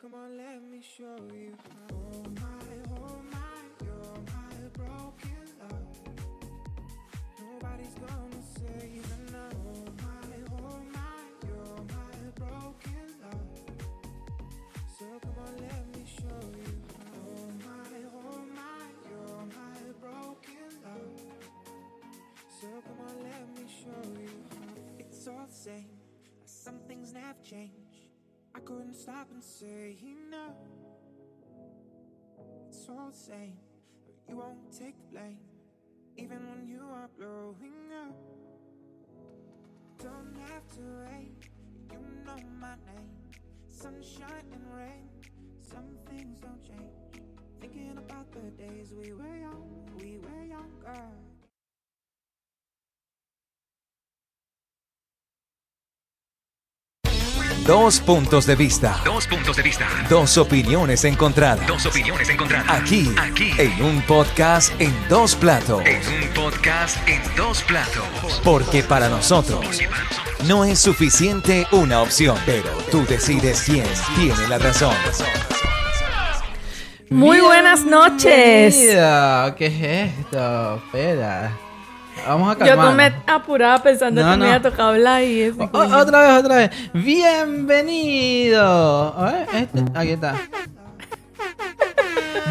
come on, let me show you. Oh my, oh my, you're my broken love. Nobody's gonna save now. Oh my, oh my, you're my broken love. So come on, let me show you. Oh my, oh my, you're my broken love. So come on, let me show you. It's all the same. Some things never change. I couldn't stop and say no. It's all the same. You won't take the blame, even when you are blowing up. Don't have to wait. You know my name. Sunshine and rain. Some things don't change. Thinking about the days we were young, we were younger. Dos puntos de vista. Dos puntos de vista. Dos opiniones encontradas. Dos opiniones encontradas. Aquí, Aquí. en un podcast en dos platos. En un podcast en dos platos. Porque para nosotros no es suficiente una opción, pero tú decides quién tiene la razón. Muy buenas noches. ¿Qué es esto? Espera. Vamos a Yo me apuraba pensando No, que me no. había tocado hablar y eso. O- o- otra vez, otra vez. Bienvenido. A ver, este- aquí está.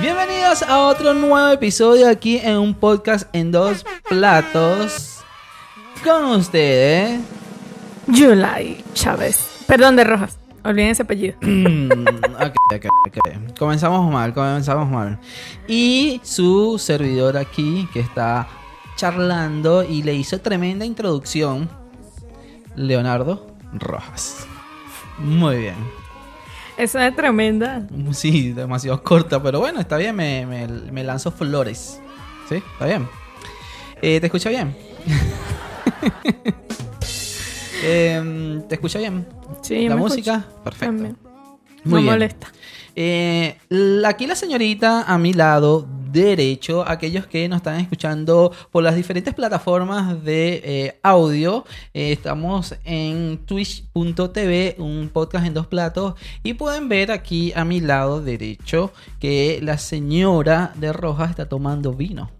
Bienvenidos a otro nuevo episodio aquí en un podcast en dos platos. Con ustedes. Yulai Chávez. Perdón, de Rojas. Olviden ese apellido. Mm, ok, ok, ok. Comenzamos mal, comenzamos mal. Y su servidor aquí que está charlando y le hizo tremenda introducción, Leonardo Rojas. Muy bien. Esa es tremenda. Sí, demasiado corta, pero bueno, está bien, me, me, me lanzo flores. ¿Sí? Está bien. Eh, ¿Te escucha bien? Em, ¿Te escucha bien? Sí, ¿La me música? escucho. Perfecto. También. Muy no bien. molesta. Eh, aquí la señorita a mi lado derecho, aquellos que nos están escuchando por las diferentes plataformas de eh, audio, eh, estamos en twitch.tv, un podcast en dos platos, y pueden ver aquí a mi lado derecho que la señora de Rojas está tomando vino.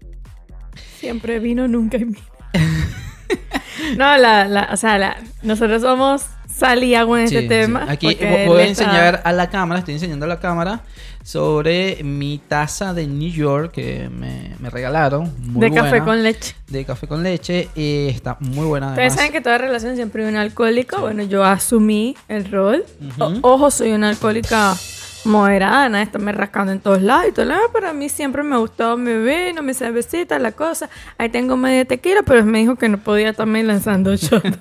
Siempre vino, nunca hay vino. no, la, la, o sea, la, nosotros somos sal y agua en Sí, este sí. tema. Aquí voy a enseñar a la cámara, estoy enseñando a la cámara sobre mi taza de New York que me, me regalaron. Muy de café con leche. de café con leche. está muy buena Ustedes saben que toda relación siempre hay un alcohólico. Bueno, yo asumí el rol. O- ojo, soy una alcohólica moderada, nada, de estarme rascando en todos lados y todo. Ah, Pero a mí siempre me gustó mi vino, mi cervecita, la cosa. Ahí tengo media tequila, pero él me dijo que no podía estarme lanzando shot.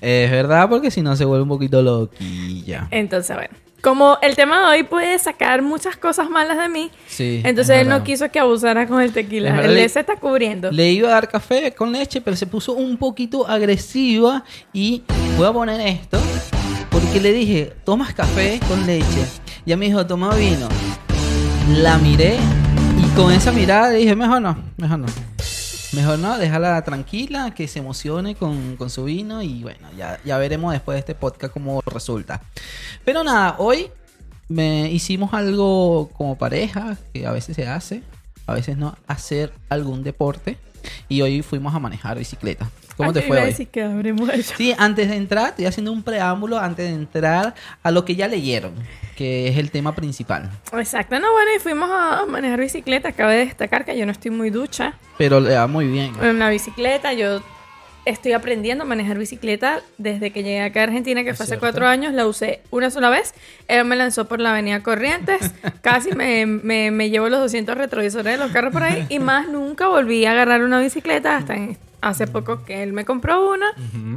Es verdad, porque si no se vuelve un poquito loquilla. Entonces, bueno. Como el tema de hoy puede sacar muchas cosas malas de mí, Sí. entonces es él no quiso que abusara con el tequila. Verdad, Él le- se está cubriendo. Le iba a dar café con leche, pero se puso un poquito agresiva. Y voy a poner esto. Porque le dije, ¿tomas café con leche? Ya me dijo, toma vino. La miré. Y con esa mirada dije, mejor no, mejor no. Mejor no, déjala tranquila, que se emocione con, con su vino y bueno, ya, ya veremos después de este podcast cómo resulta. Pero nada, hoy me hicimos algo como pareja, que a veces se hace, a veces no, hacer algún deporte y hoy fuimos a manejar bicicleta. ¿Cómo Ah, te fue hoy? que. Sí, antes de entrar, estoy haciendo un preámbulo antes de entrar a lo que ya leyeron, que es el tema principal. Exacto, no, bueno, y fuimos a manejar bicicleta. Cabe destacar que yo no estoy muy ducha. Pero le va muy bien. En la bicicleta, yo estoy aprendiendo a manejar bicicleta desde que llegué acá a Argentina, que Es fue hace cierto. cuatro años. La usé una sola vez. Él me lanzó por la avenida Corrientes. Casi me, me, me llevo los 200 retrovisores de los carros por ahí. Y más nunca volví a agarrar una bicicleta hasta hace poco que él me compró una.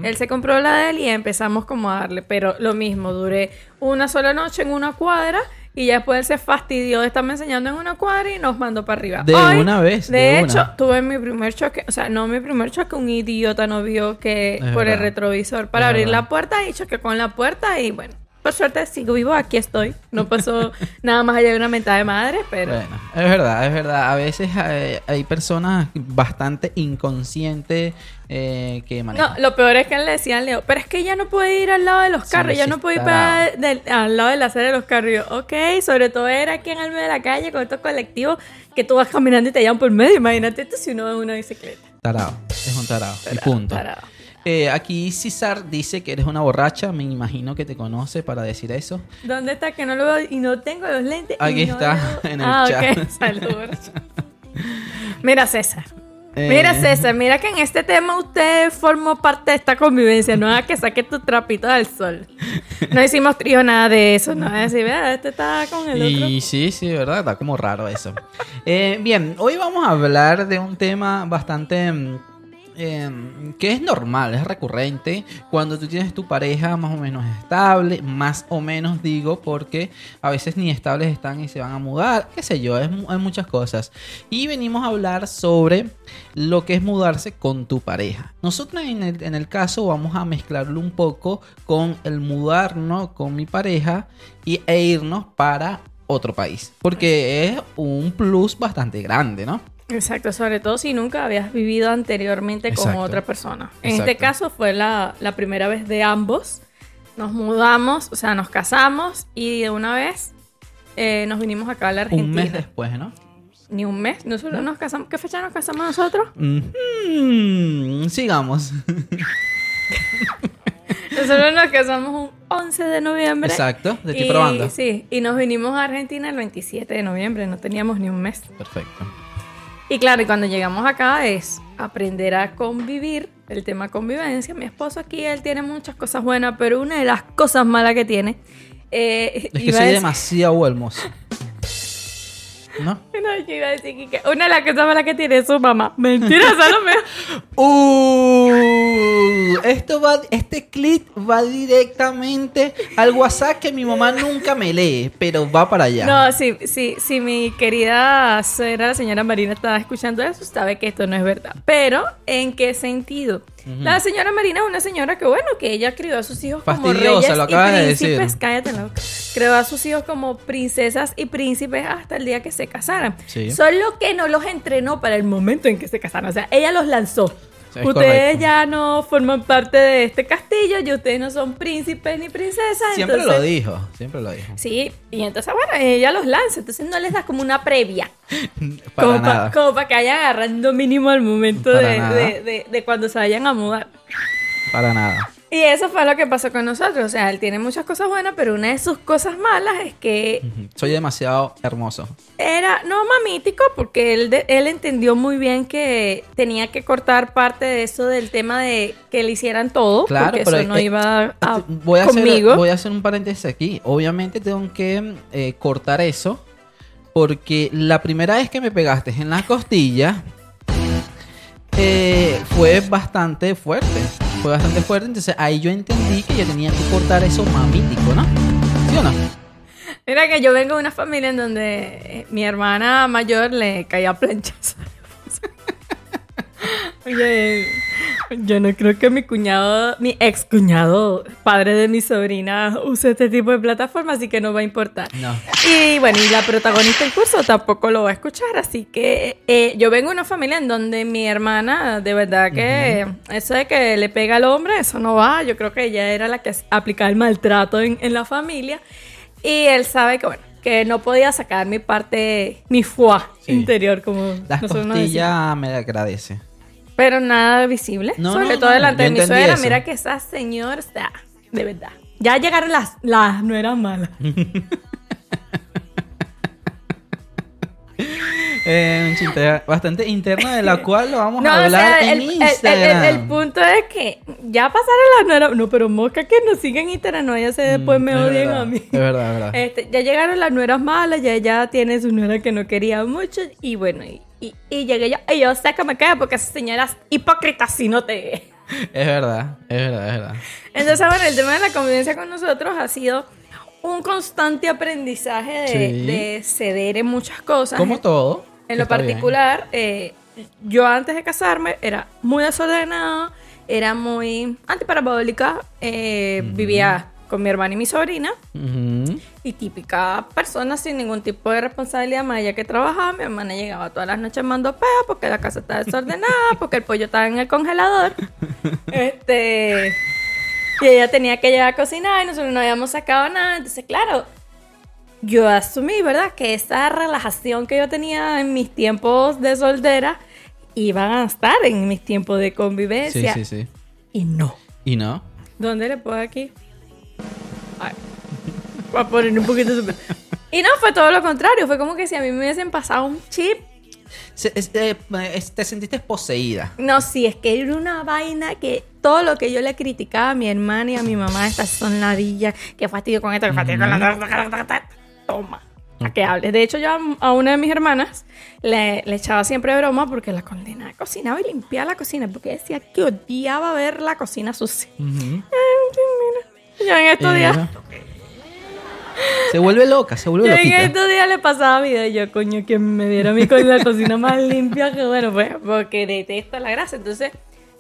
Él se compró la de él y empezamos como a darle. Pero lo mismo, duré una sola noche en una cuadra. Y ya después él se fastidió de estarme enseñando en una cuadra y nos mandó para arriba. De Hoy, una vez, De, de hecho, una. tuve mi primer choque. O sea, no mi primer choque. Un idiota no vio que Es por el retrovisor para Es abrir verdad. la puerta y choqué con la puerta y bueno. Por suerte sigo vivo, aquí estoy. No pasó nada más allá de una mentada de madre, pero... Bueno, es verdad, es verdad. A veces hay, hay personas bastante inconscientes eh, que No, manejan. lo peor es que le decían Leo, pero es que ella no puede ir al lado de los carros, sí no puede ir para del- al lado de la acera de los carros. Y yo, ok, sobre todo era aquí en el medio de la calle con estos colectivos que tú vas caminando y te llevan por medio. Imagínate esto si uno va en una bicicleta. Tarado, es un tarado. y Tarado, punto. tarado. Eh, aquí César dice que eres una borracha. Me imagino que te conoce para decir eso. ¿Dónde está que no lo veo y no tengo los lentes? Aquí no está, veo- en el ah, chat. ok, saludos. Mira, César. Eh, Mira, César, mira que en este tema usted formó parte de esta convivencia. No haga que saque tu trapito del sol. No hicimos trío nada de eso. No es decir, vea, este está con el otro. Y sí, sí, ¿verdad? Está como raro eso. Eh, bien, hoy vamos a hablar de un tema bastante... eh, que es normal, es recurrente cuando tú tienes tu pareja más o menos estable, más o menos digo, porque a veces ni estables están y se van a mudar, qué sé yo, hay muchas cosas. Y venimos a hablar sobre lo que es mudarse con tu pareja. Nosotros en el, en el caso vamos a mezclarlo un poco con el mudarnos con mi pareja y, e irnos para otro país, porque es un plus bastante grande, ¿no? Exacto, sobre todo si nunca habías vivido anteriormente con otra persona. En este caso fue la, la primera vez de ambos. Nos mudamos, o sea, nos casamos y de una vez eh, nos vinimos acá a la Argentina. Un mes después, ¿no? Ni un mes. Nosotros nos casamos. ¿Qué fecha nos casamos nosotros? Mhm. Sigamos. Nosotros nos casamos un 11 de noviembre. Exacto, estoy y, probando. Sí, y nos vinimos a Argentina el 27 de noviembre. No teníamos ni un mes. Perfecto. Y claro, y cuando llegamos acá es aprender a convivir, el tema convivencia. Mi esposo aquí, él tiene muchas cosas buenas, pero una de las cosas malas que tiene... eh, Es que soy demasiado hermoso. ¿No? No, yo iba a decir que- una de las cosas malas que tiene su mamá. Mentira, Salomé. Uh, esto va, este clip va directamente al WhatsApp que mi mamá nunca me lee, pero va para allá. No, sí, sí, sí, mi querida suegra, la señora Marina, estaba escuchando eso, sabe que esto no es verdad. Pero, ¿en qué sentido? La señora Marina es una señora que, bueno, que ella crió a sus hijos como reyes lo y acabas de decir. príncipes. Cállate la boca. Creó a sus hijos como princesas y príncipes hasta el día que se casaran. Sí. Solo que no los entrenó para el momento en que se casaron. O sea, ella los lanzó. Es ustedes correcto. ya no forman parte de este castillo y ustedes no son príncipes ni princesas. siempre entonces- lo dijo, siempre lo dijo. Sí, y entonces, bueno, ella los lanza, entonces no les da como una previa. Para como nada. para que vayan agarrando mínimo al momento Para de, nada. de- de- de cuando se vayan a mudar. Para nada. Y eso fue lo que pasó con nosotros. O sea, él tiene muchas cosas buenas, pero una de sus cosas malas es que. Soy demasiado hermoso. era, no mamítico, porque él, de- él entendió muy bien que tenía que cortar parte de eso del tema de que le hicieran todo, Claro, porque pero eso no eh, iba a, este, voy a conmigo. Hacer, voy a hacer un paréntesis aquí. Obviamente tengo que eh, cortar eso. Porque la primera vez que me pegaste en la costilla eh, fue bastante fuerte. Fue bastante fuerte. Entonces ahí yo entendí que yo tenía que cortar eso mamítico, ¿no? ¿Sí o no? Mira que yo vengo de una familia en donde eh, mi hermana mayor le caía planchas. Oye, yo no creo que mi cuñado, mi ex cuñado, padre de mi sobrina, use este tipo de plataforma, así que no va a importar. No. Y bueno, y la protagonista del curso tampoco lo va a escuchar, así que eh, yo vengo de una familia en donde mi hermana, de verdad que eso de que le pega al hombre, eso no va. Yo creo que ella era la que aplicaba el maltrato en, en la familia. Y él sabe que, bueno, que no podía sacar mi parte, mi foie Sí. interior, como Las nosotros nos decimos. costillas me agradece. Pero nada visible. No, Sobre no, todo no, delante de mi suegra. eso. Mira que esa señora está, de verdad. Ya llegaron las, las no eran malas. Eh, un chiste bastante interno de la cual lo vamos No, a o hablar sea, en el, Instagram. el- el punto es que ya pasaron las no eran- No, pero mosca que nos siguen en Instagram, no, ya se después me Mm, es odien verdad, a mí. Es verdad, es verdad. Este, ya llegaron las nueras malas, ya ella tiene su nuera que no quería mucho. Y bueno, y, y, y llegué yo. Y yo sé que me queda porque esas señoras hipócritas si no te. Es verdad, es verdad, es verdad. Entonces, bueno, el tema de la convivencia con nosotros ha sido un constante aprendizaje de, Sí. de ceder en muchas cosas. Como todo. En lo está particular, eh, yo antes de casarme era muy desordenada, era muy antiparabólica, eh, vivía con mi hermana y mi sobrina. Y típica persona sin ningún tipo de responsabilidad, más allá que trabajaba, mi hermana llegaba todas las noches mando pea porque la casa estaba desordenada, porque el pollo estaba en el congelador. Este. Y ella tenía que llegar a cocinar y nosotros no habíamos sacado nada. Entonces, claro, yo asumí, ¿verdad? Que esa relajación que yo tenía en mis tiempos de soltera iban a estar en mis tiempos de Sí, convivencia. sí, sí. Y no. ¿Y no? ¿Dónde le puedo aquí? Ay, voy a poner un poquito super. Y no, fue todo lo contrario. Fue como que si a mí me hubiesen pasado un chip. Se- es- eh, es- te sentiste poseída. No, sí, es que era una vaina que todo lo que yo le criticaba a mi hermana y a mi mamá, estas son ladillas, que fastidio con esto, que fastidio con la. Toma. A que hables. De hecho, yo a- una de mis hermanas le, le echaba siempre broma porque la condena cocinaba y limpiaba la cocina porque decía que odiaba ver la cocina sucia. Ujú. Yo en estos días. Se vuelve loca, se vuelve Yo en estos días le pasaba vida y yo, coño, que me diera mi la cocina más limpia que bueno, pues, porque detesto la grasa. Entonces,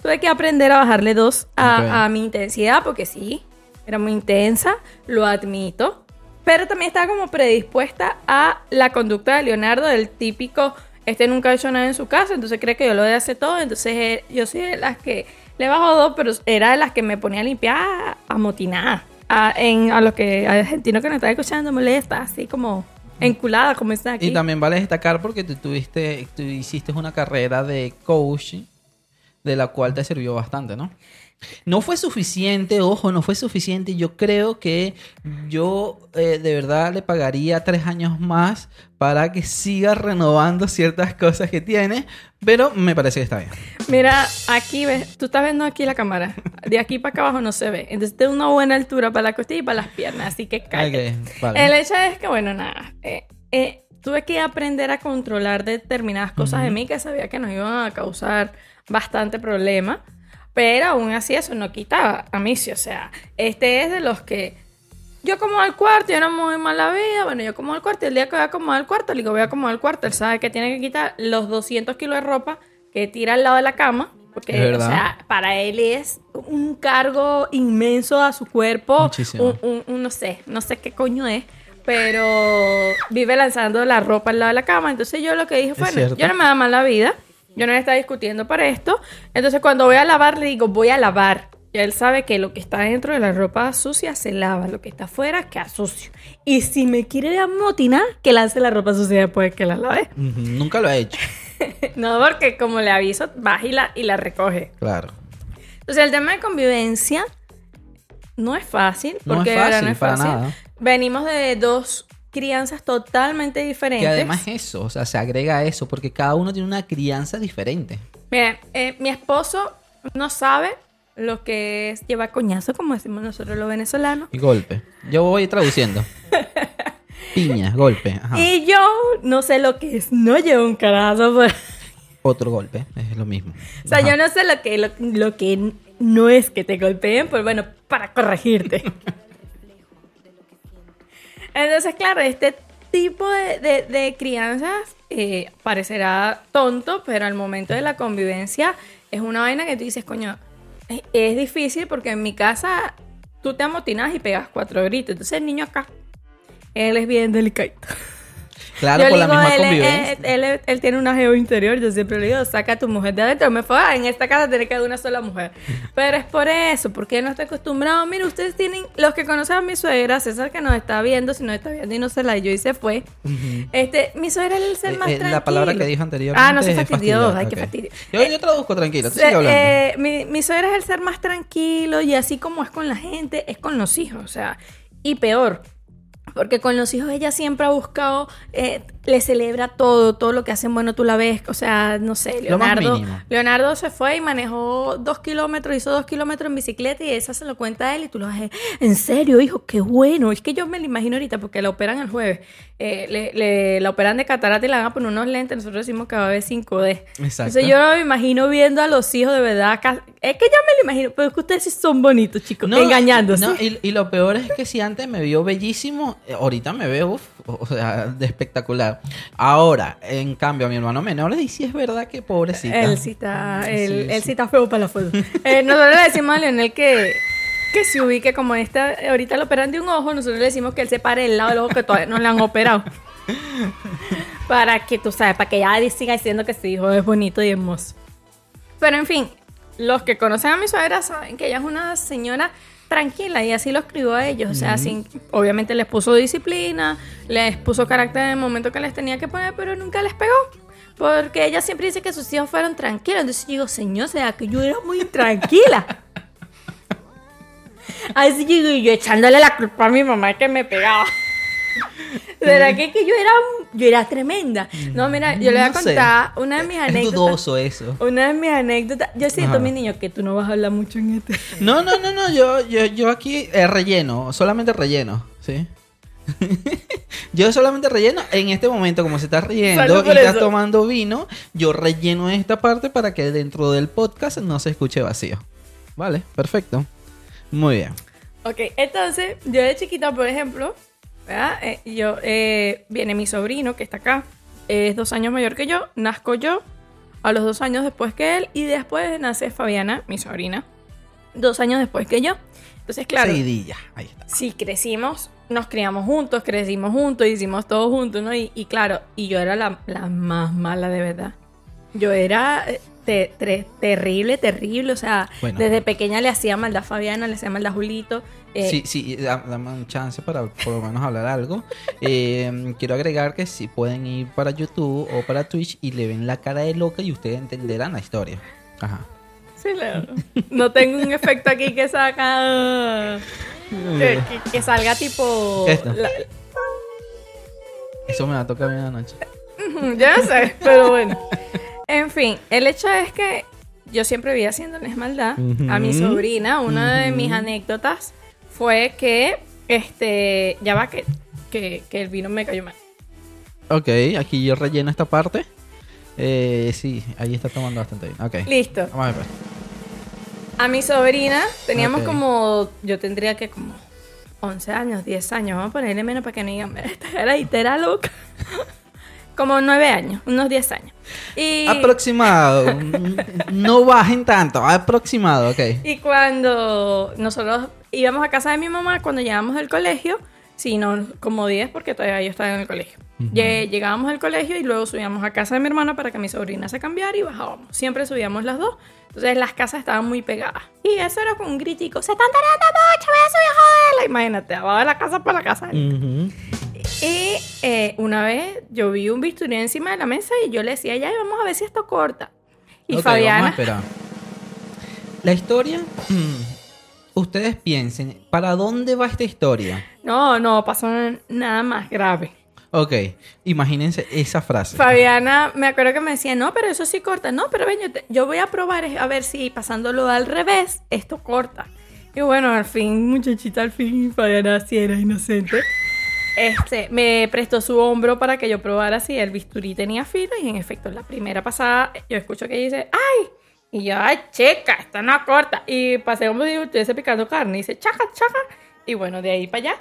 tuve que aprender a bajarle dos a, a mi intensidad, porque sí, era muy intensa, lo admito. Pero también estaba como predispuesta a la conducta de Leonardo, del típico, este nunca ha hecho nada en su casa, entonces cree que yo lo de hacer todo. Entonces, eh, yo soy de las que le bajo dos, pero era de las que me ponía a limpiar amotinada. A, en, a los que argentinos que nos están escuchando molesta, así como enculada, como está aquí. Y también vale destacar porque tú tuviste, tú hiciste una carrera de coaching de la cual te sirvió bastante, ¿no? No fue suficiente, ojo, no fue suficiente. Yo creo que yo eh, de verdad le pagaría tres años más para que siga renovando ciertas cosas que tiene, pero me parece que está bien. Mira, aquí ves, tú estás viendo aquí la cámara. De aquí para acá abajo no se ve. Entonces tiene una buena altura para la costilla y para las piernas, así que cállate. Vale. El hecho es que, bueno, nada. eh, eh, tuve que aprender a controlar determinadas cosas de mí que sabía que nos iban a causar bastante problema. Pero aún así eso no quita a sí, o sea, este es de los que yo como al cuarto, yo no muy mala vida, bueno, yo como al cuarto, y el día que voy a acomodar el cuarto, le digo, voy a acomodar el cuarto, él sabe que tiene que quitar los 200 kilos de ropa que tira al lado de la cama, porque, o sea, para él es un cargo inmenso a su cuerpo, Muchísimo. un, un- un- no sé, no sé qué coño es, pero vive lanzando la ropa al lado de la cama, entonces yo lo que dije fue, Es "No, cierto. yo no me da mala vida, yo no le estaba discutiendo para esto, entonces cuando voy a lavar le digo, voy a lavar. Y él sabe que lo que está dentro de la ropa sucia se lava, lo que está afuera queda sucio. Y si me quiere amotinar, que lance la ropa sucia después que la lave. Nunca lo he hecho, no, porque como le aviso, baja y la, y la recoge. claro. Entonces el tema de convivencia no es fácil, No es porque de verdad fácil, no es para fácil. nada. Venimos de dos crianzas totalmente diferentes. Y además eso, o sea, se agrega eso, porque cada uno tiene una crianza diferente. Mira, eh, mi esposo no sabe lo que es llevar coñazo, como decimos nosotros los venezolanos. Y golpe. Yo voy traduciendo. Piña, golpe. Ajá. Y yo no sé lo que es no llevo un carazo. pues. Otro golpe, es lo mismo. O sea, Ajá. yo no sé lo que, lo, lo que no es que te golpeen, pues bueno, para corregirte. Entonces, claro, este tipo de, de- de crianzas eh, parecerá tonto, pero al momento de la convivencia es una vaina que tú dices, coño, es, difícil porque en mi casa tú te amotinas y pegas cuatro gritos. Entonces el niño acá, él es bien delicadito. Claro, Yo por le la digo, misma él, convivencia. él- él- él tiene una geo interior, yo siempre le digo, saca a tu mujer de adentro. Me fue, "Ah, en esta casa tiene que haber una sola mujer. Pero es por eso, porque él no está acostumbrado. Mira, ustedes tienen, los que conocen a mi suegra, César que nos está viendo, si nos está viendo y no se la dio y se fue. Este, mi suegra es el ser Eh, más eh, tranquilo. la palabra que dijo anteriormente. Ah, no se es fastidió, fastidiosa, ay, qué ok. fastidio. Yo, Eh, yo traduzco tranquilo, Se- eh, mi, mi suegra es el ser más tranquilo y así como es con la gente, es con los hijos. O sea, y peor. Porque con los hijos ella siempre ha buscado, eh, le celebra todo, todo lo que hacen, bueno, tú la ves, o sea, no sé, Leonardo. Leonardo se fue y manejó dos kilómetros, hizo dos kilómetros en bicicleta y esa se lo cuenta a él y tú lo decir, en serio, hijo, qué bueno, es que yo me lo imagino ahorita porque la operan el jueves, Eh, le, le- la operan de catarata y la van a poner unos lentes, nosotros decimos que va a ver 5D. Exacto. Entonces yo me imagino viendo a los hijos de verdad, es que yo me lo imagino, pero es que ustedes sí son bonitos, chicos, engañándose. no, y, y lo peor es que si antes me vio bellísimo, eh, ahorita me veo uf, o sea, de espectacular. Ahora, en cambio, a mi hermano menor, y sí es verdad que pobrecita. Él sí está, él, Sí, él sí. sí está feo para la foto. Eh, nosotros le decimos a Leonel que que se ubique como esta, ahorita le operan de un ojo, nosotros le decimos que él se pare el lado del ojo que todavía no le han operado. para que tú sabes, para que ella siga diciendo que su hijo es bonito y hermoso. Pero en fin, los que conocen a mi suegra saben que ella es una señora tranquila y así lo escribió a ellos. O sea, sin, obviamente les puso disciplina, les puso carácter en el momento que les tenía que poner, pero nunca les pegó. Porque ella siempre dice que sus hijos fueron tranquilos. Entonces yo digo, señor, o sea, que yo era muy tranquila. Así digo yo echándole la culpa a mi mamá que me pegaba. ¿Verdad que, que yo era yo era tremenda? No, mira, yo le voy a No sé. contar una de mis Es anécdotas. dudoso eso. Una de mis anécdotas. Yo siento, Ajá. mi niño, que tú no vas a hablar mucho en este. No, no, no, no, yo, yo, yo aquí eh, relleno, solamente relleno, ¿sí? yo solamente relleno en este momento, como se está riendo y estás tomando vino, yo relleno esta parte para que dentro del podcast no se escuche vacío. Vale, perfecto. Muy bien. Ok, entonces, yo de chiquita, por ejemplo. Eh, yo, eh, viene mi sobrino que está acá, es dos años mayor que yo, nazco yo a los dos años después que él, y después nace Fabiana, mi sobrina, dos años después que yo. Entonces, claro, Seguidilla, ahí está. sí crecimos, nos criamos juntos, crecimos juntos, hicimos todo juntos, ¿no? Y, y claro, y yo era la, la más mala de verdad. Yo era te- terrible, terrible, o sea, Bueno. desde pequeña le hacía maldad a Fabiana, le hacía maldad a Julito. eh, Sí, sí, da- dame un chance para por lo menos hablar algo. Eh, quiero agregar que si pueden ir para YouTube o para Twitch y le ven la cara de loca y ustedes entenderán la historia. Ajá. sí, Leo. No tengo un efecto aquí que saca... Que, que- que salga tipo... La- Eso me va a tocar a mí en la noche. Ujú, Ya sé, pero bueno. En fin, el hecho es que yo siempre vi haciéndoles maldad a mi sobrina. Una de mis anécdotas fue que, este, ya va que, que, que el vino me cayó mal. Ok, aquí yo relleno esta parte. Eh, sí, ahí está tomando bastante bien. Ok. Listo. Vamos a ver. pues. A mi sobrina teníamos como, yo tendría que como 11 años, 10 años, vamos a ponerle menos para que no digan, "Mira, esta era era loca. como 9 años, unos 10 años. Y, Aproximado. no bajen tanto. Aproximado, ok. y cuando nosotros íbamos a casa de mi mamá, cuando llegábamos del colegio, sí, no, como 10 porque todavía yo estaba en el colegio. Lle- Llegábamos al colegio y luego subíamos a casa de mi hermana para que mi sobrina se cambiara y bajábamos. Siempre subíamos las dos. Entonces las casas estaban muy pegadas. Y eso era con un gritico. Se están tardando mucho, voy a subir a joderla. Imagínate, abajo de la casa para la casa. Ujú. Y eh, una vez yo vi un bisturí encima de la mesa y yo le decía, ya vamos a ver si esto corta. Y Ok, vamos a Fabiana. La historia. mm, ustedes piensen, ¿para dónde va esta historia? no, no pasó nada más grave. Ok, imagínense esa frase. Fabiana, me acuerdo que me decía, no, pero eso sí corta. No, pero ven, yo, te- yo voy a probar a ver si pasándolo al revés, esto corta. Y bueno, al fin, muchachita, al fin, Fabiana sí era inocente. Este, me prestó su hombro para que yo probara si el bisturí tenía filo y en efecto, la primera pasada yo escucho que dice, ¡ay! Y yo, ¡ay, checa! Esta no corta. Y pasé como si estuviese picando carne y dice, ¡chaca, chaca! Y bueno, de ahí para allá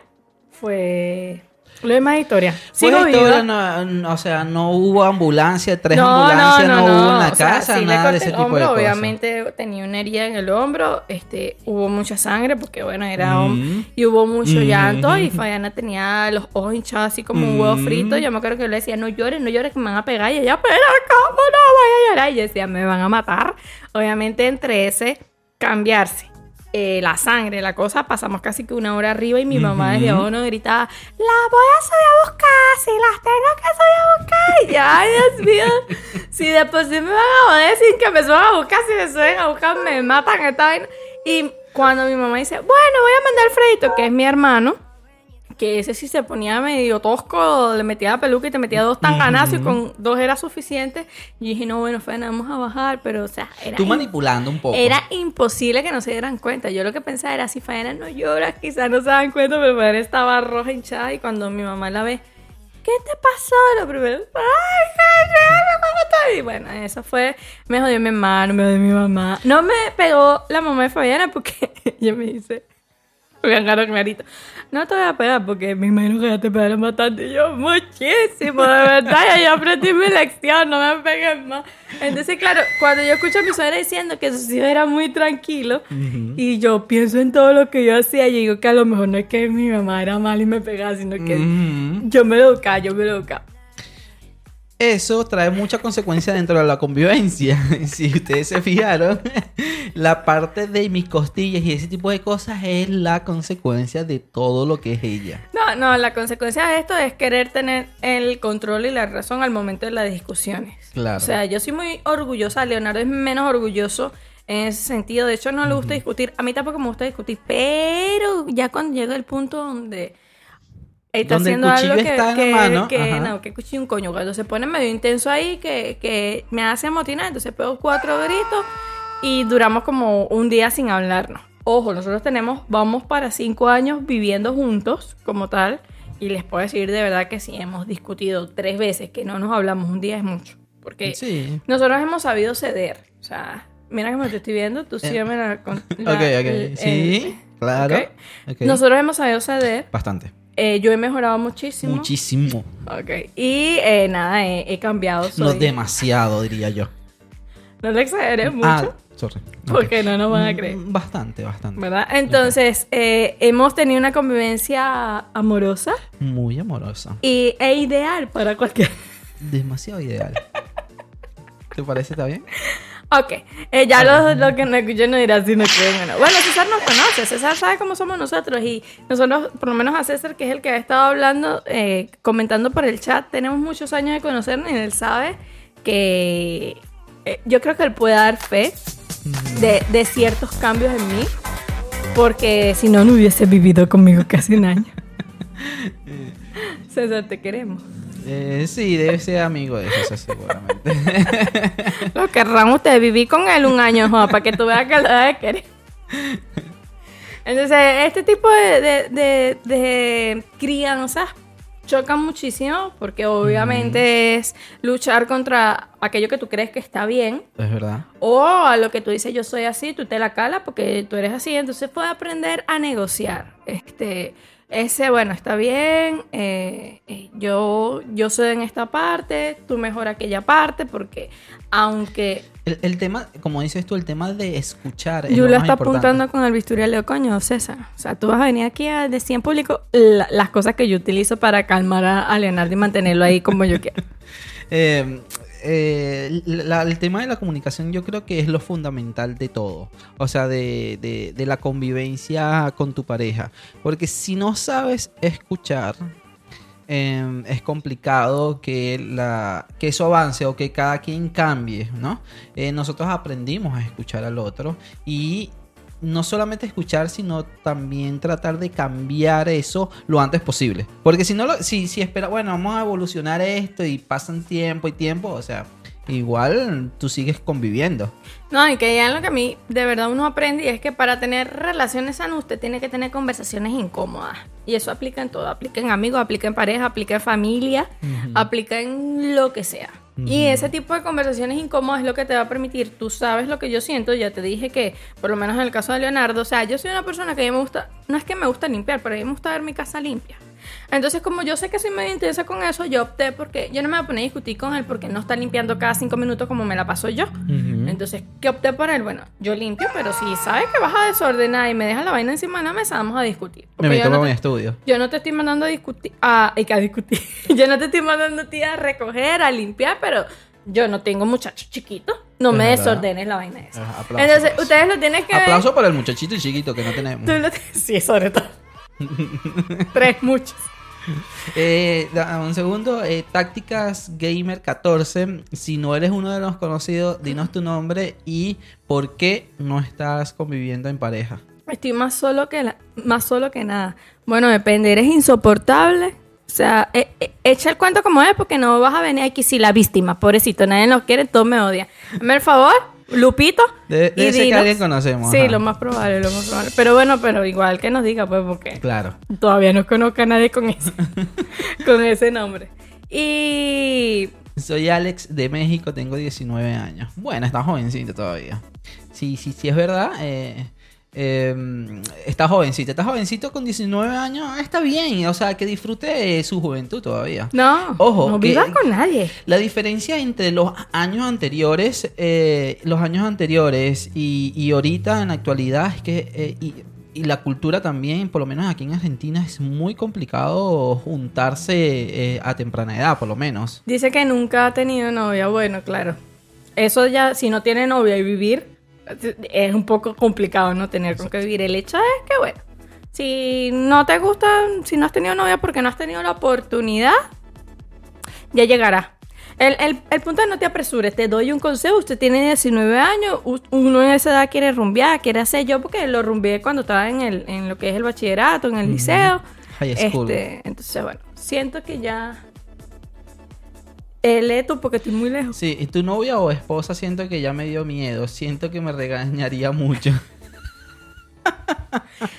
fue lo demás historia. Fue Sigo la historia, no, no, o sea, no hubo ambulancia, tres No, ambulancias, no, hubo en la O sea, casa, sí le nada de corté ese el tipo hombro, de cosas. Obviamente tenía una herida en el hombro, este, hubo mucha sangre porque bueno, era Mm. y hubo mucho Mm. llanto y Fabiana tenía los ojos hinchados así como un huevo Mm. frito. Yo me acuerdo que yo le decía, no llores, no llores que me van a pegar y ella, pero ¿cómo no voy a llorar? Y yo decía, me van a matar. Obviamente entre ese cambiarse. Eh, la sangre, la cosa, pasamos casi que una hora arriba y mi mamá desde abajo nos gritaba, la voy a subir a buscar, si las tengo que subir a buscar. Y yo, ay, Dios mío, si de por sí me van a joder sin que me suban a buscar, si me suben a buscar, me matan esta vaina. Y cuando mi mamá dice, bueno, voy a mandar a Alfredito, que es mi hermano, que ese sí se ponía medio tosco, le metía la peluca y te metía dos tanganazos y con dos era suficiente. Y dije, no, bueno, Fena, vamos a bajar, pero o sea, era, Tú manipulando un poco. era imposible que no se dieran cuenta. Yo lo que pensaba era, si Faena no llora, quizás no se dan cuenta, pero Faena estaba roja, hinchada y cuando mi mamá la ve, ¿qué te pasó? Lo primero, ¡ay, qué llora, ¿cómo estás?". Y bueno, eso fue, me jodió mi hermano, me jodió mi mamá. No me pegó la mamá de Fabiana porque ella me dice, Bien claro, clarito. No te voy a pegar porque me imagino que ya te pegaron bastante. Y yo, muchísimo, de verdad. Ya yo aprendí mi lección, no me peguen más. Entonces, claro, cuando yo escucho a mi suegra diciendo que sus hijos eran muy tranquilos y yo pienso en todo lo que yo hacía, yo digo que a lo mejor no es que mi mamá era mal y me pegaba, sino que yo me lo educaba, yo me lo educaba. Eso trae mucha consecuencia dentro de la convivencia. Si ustedes se fijaron, la parte de mis costillas y ese tipo de cosas es la consecuencia de todo lo que es ella. No, no, la consecuencia de esto es querer tener el control y la razón al momento de las discusiones. Claro. O sea, yo soy muy orgullosa, Leonardo es menos orgulloso en ese sentido. De hecho, no le gusta discutir. A mí tampoco me gusta discutir, pero ya cuando llega el punto donde está Donde el haciendo algo que, está en la que- mano, que- ajá. no, que cuchillo un coño, cuando se pone medio intenso ahí, que, que me hace amotinar, entonces pego cuatro gritos y duramos como un día sin hablarnos. Ojo, nosotros tenemos, vamos para cinco años viviendo juntos como tal, y les puedo decir de verdad que si hemos discutido tres veces que no nos hablamos un día es mucho, porque Sí. nosotros hemos sabido ceder, o sea, mira cómo te estoy viendo, tú sígueme la, con- la- ok, ok. el- sí, el- claro. ok. ok. Nosotros hemos sabido ceder, Bastante. Eh, yo he mejorado muchísimo. Muchísimo. Ok. Y eh, nada, he, he cambiado. No Soy... demasiado, diría yo. No le exageré mucho. Ah, sorry. Porque no nos van a creer. Mm, Bastante, bastante. ¿Verdad? Entonces, eh, hemos tenido una convivencia amorosa Muy amorosa. y, e ideal para cualquier. Demasiado ideal. ¿Te parece está bien? Ok, eh, ya los lo que nos escuchan no dirán si no creen o no. Bueno, César nos conoce, César sabe cómo somos nosotros y nosotros, por lo menos a César, que es el que ha estado hablando, eh, comentando por el chat, tenemos muchos años de conocernos y él sabe que eh, yo creo que él puede dar fe de, de ciertos cambios en mí, porque si no, no hubiese vivido conmigo casi un año. César, te queremos. Eh, sí, debe ser amigo de eso seguramente. Lo querrán ustedes vivir con él un año, para que tú veas que lo debe querer. Entonces, este tipo de, de, de- de crianzas chocan muchísimo porque obviamente es luchar contra aquello que tú crees que está bien es verdad. o a lo que tú dices yo soy así, tú te la calas porque tú eres así, entonces puedes aprender a negociar. Este, ese, bueno, está bien, eh, eh, yo, yo soy en esta parte, tú mejor aquella parte, porque aunque El, el tema, como dices tú, el tema de escuchar. es Yula lo está importante. apuntando con el bisturí al leo, coño, César. O sea, tú vas a venir aquí a decir en público la- las cosas que yo utilizo para calmar a, a Leonardo y mantenerlo ahí como yo quiero. Eh, eh, la- el tema de la comunicación yo creo que es lo fundamental de todo. O sea, de, de- la convivencia con tu pareja. Porque si no sabes escuchar, eh, es complicado que, la, que eso avance o que cada quien cambie, ¿no? Eh, nosotros aprendimos a escuchar al otro y no solamente escuchar, sino también tratar de cambiar eso lo antes posible. Porque si no, lo, si, si espera, bueno, vamos a evolucionar esto y pasan tiempo y tiempo, o sea, igual tú sigues conviviendo. No, y que ya en lo que a mí de verdad uno aprende y es que para tener relaciones sanas usted tiene que tener conversaciones incómodas. Y eso aplica en todo. Aplica en amigos, aplica en pareja, aplica en familia, aplica en lo que sea. Y ese tipo de conversaciones incómodas es lo que te va a permitir. Tú sabes lo que yo siento. Ya te dije que, por lo menos en el caso de Leonardo, o sea, yo soy una persona que a mí me gusta, no es que me gusta limpiar, pero a mí me gusta ver mi casa limpia. Entonces, como yo sé que soy medio intensa con eso, yo opté porque yo no me voy a poner a discutir con él porque no está limpiando cada cinco minutos como me la paso yo. Entonces, ¿qué opté por él? Bueno, yo limpio, pero si sabes que vas a desordenar y me dejas la vaina encima de la mesa, vamos a discutir. Me meto para no mi estudio. yo no te estoy mandando a discutir, a, a discutir. yo no te estoy mandando a ti a recoger, a limpiar, pero yo no tengo muchachos chiquitos. No Es me verdad. desordenes la vaina esa. Aplauso, Entonces, ustedes lo tienen que ver. Aplauso para el muchachito chiquito que no tenemos. Tú lo- Sí, sobre todo. Tres muchos. Eh, un segundo, eh, Tácticas Gamer 14. Si no eres uno de los conocidos, dinos tu nombre y por qué no estás conviviendo en pareja. Estoy más solo que la- más solo que nada. Bueno, depende, eres insoportable. O sea, e- e- echa el cuento como es porque no vas a venir aquí si la víctima, pobrecito, nadie nos quiere, todos me odian. Hazme el favor, Lupito. Debe- y ser que alguien conocemos, Sí, ajá. lo más probable, lo más probable. Pero bueno, pero igual que nos diga, pues, porque Claro. todavía no conozco a nadie con ese, con ese nombre. Y Soy Alex de México, tengo 19 años. Bueno, está jovencito todavía. Sí, sí, sí, es verdad. eh, eh, está jovencita. Está jovencito con 19 años, está bien. O sea, que disfrute su juventud todavía. No, Ojo, no vivas con nadie. La diferencia entre los años anteriores, eh, los años anteriores y, y ahorita en la actualidad es que eh, y, y la cultura también, por lo menos aquí en Argentina, es muy complicado juntarse eh, a temprana edad, por lo menos. Dice que nunca ha tenido novia. Bueno, claro. Eso ya, si no tiene novia y vivir, es un poco complicado no tener con qué vivir. El hecho es que, bueno, si no te gusta, si no has tenido novia porque no has tenido la oportunidad, ya llegará. El, el- el punto es no te apresures, te doy un consejo, usted tiene 19 años, uno en esa edad quiere rumbear, quiere hacer yo porque lo rumbeé cuando estaba en, el, en lo que es el bachillerato, en el liceo. High school. Este, entonces, bueno, siento que ya... Lee tú porque estoy muy lejos. Sí, y tu novia o esposa siento que ya me dio miedo, siento que me regañaría mucho.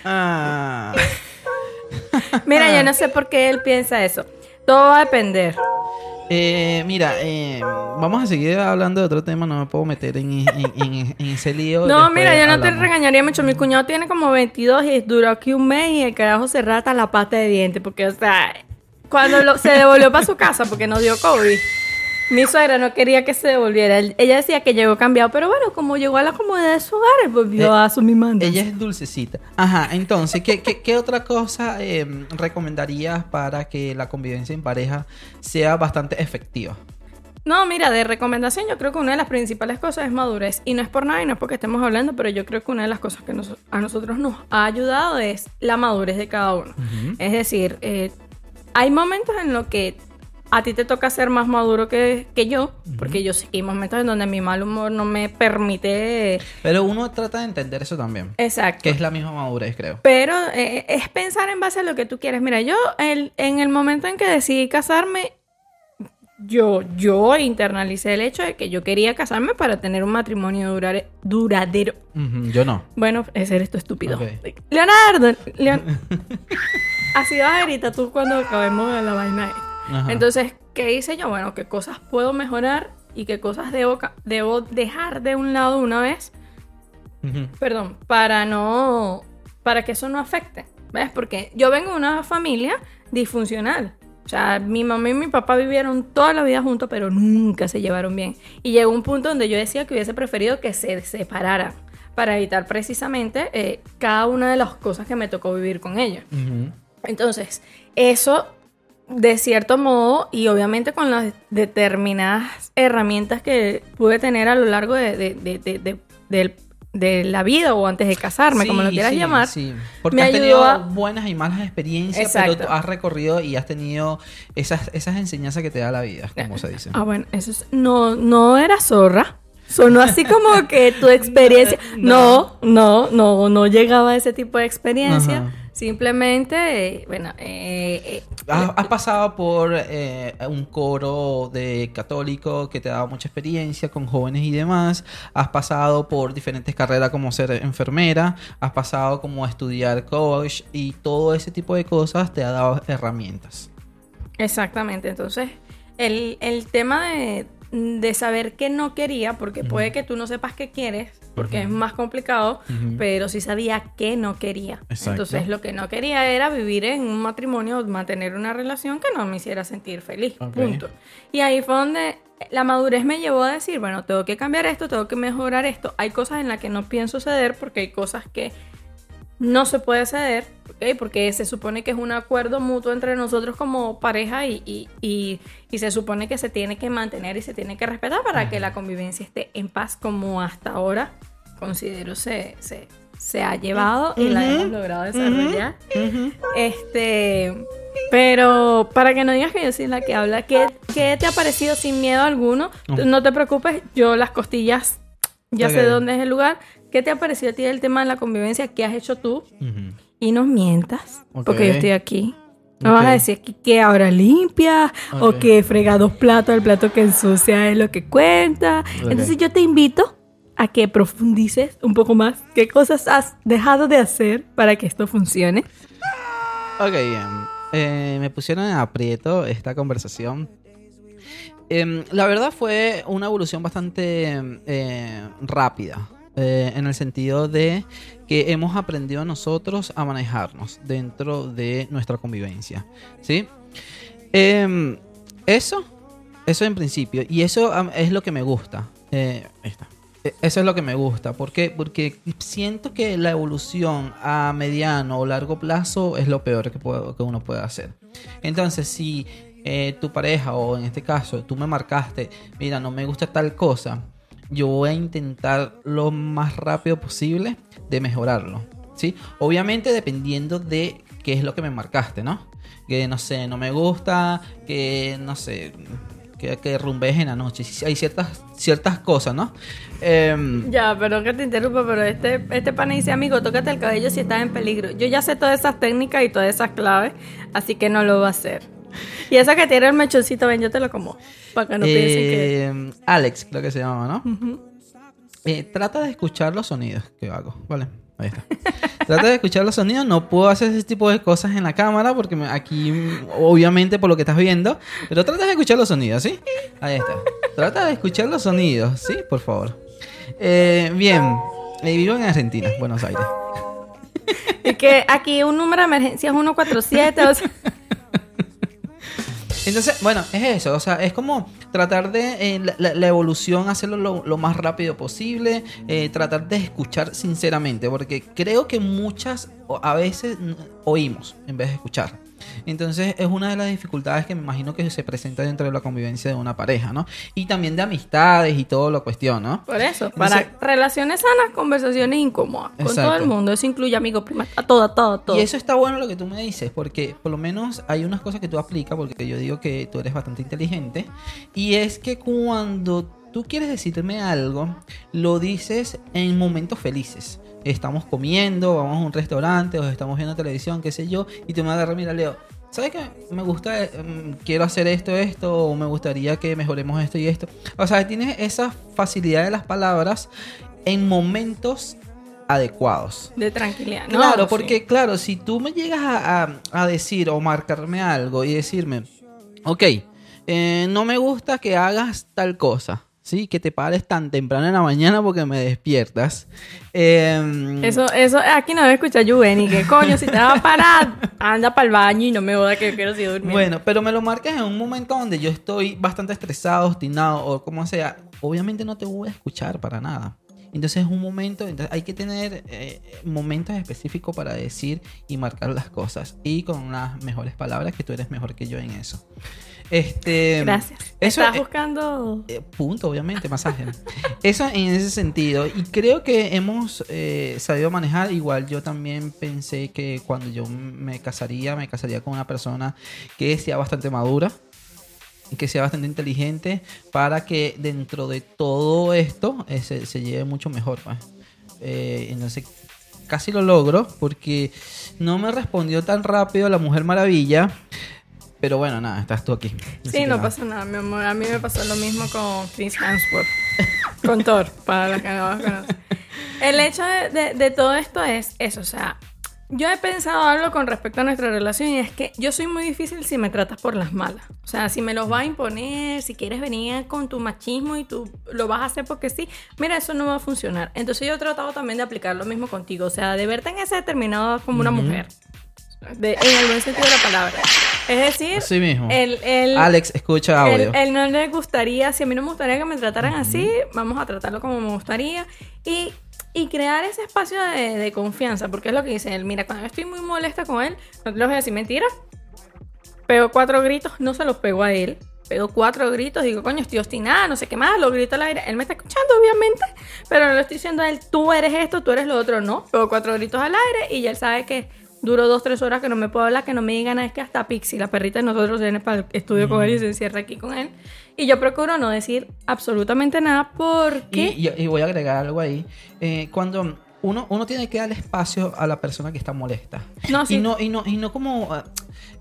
Ah. Mira, yo no sé por qué él piensa eso. Todo va a depender. Eh, mira, eh, vamos a seguir hablando de otro tema, no me puedo meter en, en- en- en ese lío. No, mira, yo no te regañaría mucho. Mi cuñado tiene como 22 y duró aquí un mes y el carajo se rata la pata de diente. Porque, o sea, cuando lo- se devolvió para su casa porque nos dio COVID, mi suegra no quería que se devolviera. Ella decía que llegó cambiado, pero bueno, como llegó a la comodidad de su hogar, volvió Eh, a su mimanda. Ella es dulcecita. Ajá, entonces, ¿qué, qué, qué otra cosa eh, recomendarías para que la convivencia en pareja sea bastante efectiva? No, mira, de recomendación yo creo que una de las principales cosas es madurez. Y no es por nada y no es porque estemos hablando, pero yo creo que una de las cosas que nos- a nosotros nos ha ayudado es la madurez de cada uno. Es decir, eh, hay momentos en los que a ti te toca ser más maduro que, que yo, porque yo sé que hay momentos en donde mi mal humor no me permite... Pero uno trata de entender eso también. Exacto. Que es la misma madurez, creo. Pero eh, es pensar en base a lo que tú quieres. Mira, yo el- en el momento en que decidí casarme, yo, yo internalicé el hecho de que yo quería casarme para tener un matrimonio durare- duradero. Yo no. Bueno, ese eres tú estúpido. Ok. Leonardo, Leon- así vas a gritar tú cuando acabemos de la vaina. Ajá. Entonces, ¿qué hice yo? Bueno, qué cosas puedo mejorar y qué cosas debo, dejar de un lado una vez perdón, para no, para que eso no afecte, ¿ves? Porque yo vengo de una familia disfuncional. O sea, mi mamá y mi papá vivieron toda la vida juntos, pero nunca se llevaron bien. Y llegó un punto donde yo decía que hubiese preferido que se separaran para evitar precisamente eh, cada una de las cosas que me tocó vivir con ellos. Ujú. Entonces, eso, de cierto modo, y obviamente con las determinadas herramientas que pude tener a lo largo de, de- de- de- la vida o antes de casarme, como lo quieras sí, llamar, sí. Porque me has ayudó tenido a- buenas y malas experiencias, Exacto. pero has recorrido y has tenido esas, esas enseñanzas que te da la vida, como se dice. Ah, bueno, eso es, no, no era zorra. Sonó así como que tu experiencia. No, no, no, no llegaba a ese tipo de experiencia. Ajá. Simplemente, bueno, eh, eh, Has, has pasado por eh, un coro de católico que te ha dado mucha experiencia con jóvenes y demás. Has pasado por diferentes carreras como ser enfermera. Has pasado como estudiar coach y todo ese tipo de cosas te ha dado herramientas. Exactamente, entonces el, el tema de, de saber qué no quería, porque puede que tú no sepas qué quieres, porque es más complicado, pero sí sabía qué no quería. Exacto. Entonces lo que no quería era vivir en un matrimonio, mantener una relación que no me hiciera sentir feliz, punto. Y ahí fue donde la madurez me llevó a decir, bueno, tengo que cambiar esto, tengo que mejorar esto. Hay cosas en las que no pienso ceder porque hay cosas que no se puede ceder, ¿ok? Porque se supone que es un acuerdo mutuo entre nosotros como pareja y, y- y- y se supone que se tiene que mantener y se tiene que respetar para que la convivencia esté en paz como hasta ahora considero se, se, se ha llevado y la hemos logrado desarrollar. Este, pero para que no digas que yo soy la que habla, ¿qué, qué te ha parecido sin miedo alguno? No te preocupes, yo las costillas ya sé dónde es el lugar. ¿Qué te ha parecido a ti el tema de la convivencia? ¿Qué has hecho tú? Y no mientas, porque yo estoy aquí. No vas a decir que, que ahora limpia o que frega dos platos, el plato que ensucia es lo que cuenta. Entonces yo te invito a que profundices un poco más qué cosas has dejado de hacer para que esto funcione. Ok, bien. Eh, me pusieron en aprieto esta conversación. Em, la verdad fue una evolución bastante eh, rápida. Eh, en el sentido de que hemos aprendido nosotros a manejarnos dentro de nuestra convivencia, ¿sí? Em, eso, eso en principio, y eso es lo que me gusta. Eh. E- Eso es lo que me gusta. ¿Por qué? Porque siento que la evolución a mediano o largo plazo es lo peor que, puedo- que uno puede hacer. Entonces, si eh, tu pareja o en este caso tú me marcaste, mira, no me gusta tal cosa, yo voy a intentar lo más rápido posible de mejorarlo. ¿sí? Obviamente dependiendo de qué es lo que me marcaste, ¿no? Que no sé, no me gusta, que no sé, que, que rumbees en la noche. Hay ciertas, ciertas cosas, ¿no? Em, Ya, pero que te interrumpa, pero este, este pana dice, amigo, tócate el cabello si estás en peligro. Yo ya sé todas esas técnicas y todas esas claves, así que no lo va a hacer. Y eso que tiene el mechoncito, ven, yo te lo como. Para que no piensen que... eh, Alex, creo que se llama, ¿no? Eh, trata de escuchar los sonidos que hago, ¿vale? Ahí está. Trata de escuchar los sonidos. No puedo hacer ese tipo de cosas en la cámara porque aquí, obviamente, por lo que estás viendo. Pero trata de escuchar los sonidos, ¿sí? Ahí está. Trata de escuchar los sonidos, ¿sí? Por favor. Eh, bien. Eh, vivo en Argentina, Buenos Aires. Y que aquí un número de emergencia es 147, o sea... Entonces, bueno, es eso, o sea, es como tratar de eh, la, la- evolución hacerlo lo, más rápido posible, eh, tratar de escuchar sinceramente, porque creo que muchas a veces oímos en vez de escuchar. Entonces es una de las dificultades que me imagino que se presenta dentro de la convivencia de una pareja, ¿no? Y también de amistades y todo lo cuestión, ¿no? Por eso, Entonces- para relaciones sanas, conversaciones incómodas. Con Exacto. todo el mundo. Eso incluye amigos, primas, a todo, a todo, a todo. Y eso está bueno lo que tú me dices, porque por lo menos hay unas cosas que tú aplicas, porque yo digo que tú eres bastante inteligente, y es que cuando tú quieres decirme algo, lo dices en momentos felices. Estamos comiendo, vamos a un restaurante, o estamos viendo televisión, qué sé yo, y tú me agarras, mira, Leo, ¿sabes qué? Me gusta, mm, quiero hacer esto, esto, o me gustaría que mejoremos esto y esto. O sea, tienes esa facilidad de las palabras en momentos adecuados. De tranquilidad. No, Claro, sí. porque claro, si tú me llegas a, a- a decir o marcarme algo y decirme, ok, eh, no me gusta que hagas tal cosa, ¿sí? Que te pares tan temprano en la mañana porque me despiertas. Em, Eso, eso, aquí no me escucha Juven y que coño, si te vas a parar, anda para el baño y no me joda que yo quiero seguir durmiendo. Bueno, pero me lo marcas en un momento donde yo estoy bastante estresado, obstinado o como sea. Obviamente no te voy a escuchar para nada. Entonces es un momento, entonces hay que tener eh, momentos específicos para decir y marcar las cosas. Y con las mejores palabras, que tú eres mejor que yo en eso. Este, Gracias. Eso, Estás buscando. eh, punto, obviamente, masaje. Eso en ese sentido. Y creo que hemos eh, sabido manejar. Igual yo también pensé que cuando yo me casaría, me casaría con una persona que sea bastante madura. y Que sea bastante inteligente para que dentro de todo esto eh, se, se lleve mucho mejor. pues. Entonces casi lo logro porque no me respondió tan rápido la Mujer Maravilla. Pero bueno, nada, estás tú aquí. Sí, no pasa nada, mi amor. A mí me pasó lo mismo con Chris Hemsworth. con Thor, para los que no lo conocen. El hecho de, de- de todo esto es eso, o sea, yo he pensado algo con respecto a nuestra relación y es que yo soy muy difícil si me tratas por las malas. O sea, si me los vas a imponer, si quieres venir con tu machismo y tú lo vas a hacer porque sí, mira, eso no va a funcionar. Entonces yo he tratado también de aplicar lo mismo contigo, o sea, de verte en ese determinado como una mujer. De- en el buen sentido de la palabra. Es decir, Así mismo. el, el, Alex, escucha audio. él, él no le gustaría, si a mí no me gustaría que me trataran así, vamos a tratarlo como me gustaría. Y, y crear ese espacio de, de confianza, porque es lo que dice él. Mira, cuando estoy muy molesta con él, no te lo voy a decir mentira. Pego cuatro gritos, no se los pego a él. Pego cuatro gritos, digo, coño, estoy obstinada, no sé qué más, lo grito al aire. Él me está escuchando, obviamente, pero no le estoy diciendo a él, tú eres esto, tú eres lo otro, no. Pego cuatro gritos al aire y ya él sabe que duro dos, tres horas que no me puedo hablar, que no me digan es que hasta Pixie, la perrita de nosotros, viene para el estudio con él y se encierra aquí con él. Y yo procuro no decir absolutamente nada porque... Y, y- y voy a agregar algo ahí. Eh, cuando uno, uno tiene que dar espacio a la persona que está molesta. No, sí. y, no, y, no, y no como ah,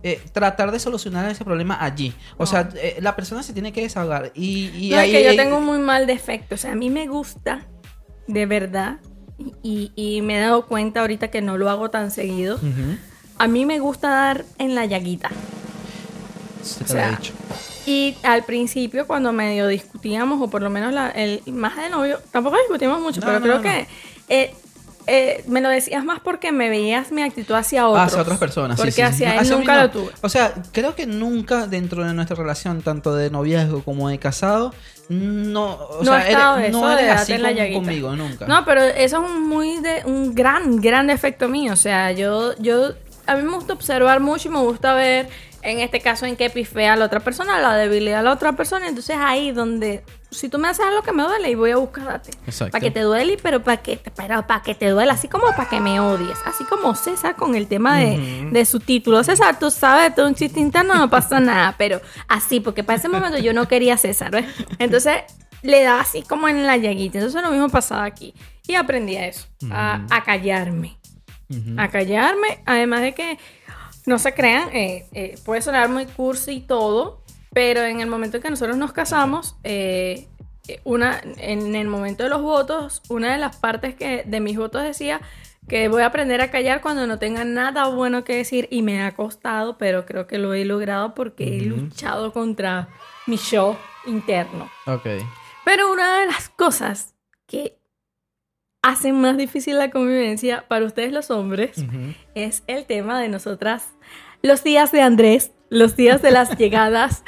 eh, tratar de solucionar ese problema allí. O sea, eh, la persona se tiene que desahogar. Y, y No, es que yo ahí- tengo un muy mal defecto. O sea, a mí me gusta, de verdad, y, y me he dado cuenta ahorita que no lo hago tan seguido. A mí me gusta dar en la llaguita. Se te o lo he sea, dicho. Y al principio, cuando medio discutíamos, o por lo menos la- el más de novio, tampoco discutimos mucho, No, pero no, creo no, que eh, eh, me lo decías más porque me veías mi actitud hacia otros. Hacia otras personas. sí, Porque sí, sí. hacia No, él hacia nunca lo tuve. O sea, creo que nunca dentro de nuestra relación, tanto de noviazgo como de casado, no, o No sea, ha estado eres, eso no de eres darte así en la con- conmigo, nunca. No, pero eso es un muy de un gran, gran defecto mío. O sea, yo, yo, a mí me gusta observar mucho y me gusta ver, en este caso, en qué pifea la otra persona, la debilidad de la otra persona. Entonces ahí donde, si tú me haces algo que me duele, y voy a buscarte. Exacto. Para que te duele, pero para que, te- pero para que te duele, así como para que me odies. Así como César con el tema de, de su título. César, tú sabes, todo un chiste interno, no pasa nada. Pero así, porque para ese momento yo no quería a César, ¿ves? Entonces le da así como en la llaguita. Entonces lo mismo pasaba aquí. Y aprendí a eso, a, a callarme. A callarme, además de que no se crean, eh, eh, puede sonar muy cursi y todo, pero en el momento en que nosotros nos casamos, eh, una, en el momento de los votos, una de las partes que de mis votos decía que voy a aprender a callar cuando no tenga nada bueno que decir y me ha costado, pero creo que lo he logrado porque he luchado contra mi show interno. Ok. Pero una de las cosas que hacen más difícil la convivencia para ustedes los hombres Ujú. es el tema de nosotras, los días de Andrés, los días de las llegadas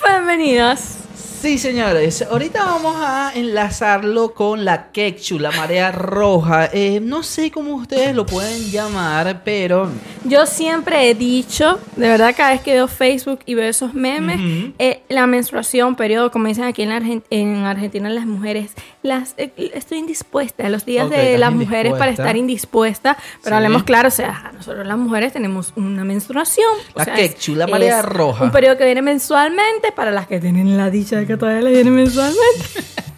femeninas. Sí, señores. Ahorita vamos a enlazarlo con la quechu, la marea roja. Eh, no sé cómo ustedes lo pueden llamar, pero Yo siempre he dicho, de verdad, cada vez que veo Facebook y veo esos memes, eh, la menstruación, periodo, como dicen aquí en, la Argen- en Argentina las mujeres, las eh, estoy indispuesta, los días de las mujeres para estar indispuesta, pero Sí. hablemos claro, o sea, nosotros las mujeres tenemos una menstruación. o La sea, quechu, la marea roja. Un periodo que viene mensualmente para las que tienen la dicha de que todavía le viene mensualmente.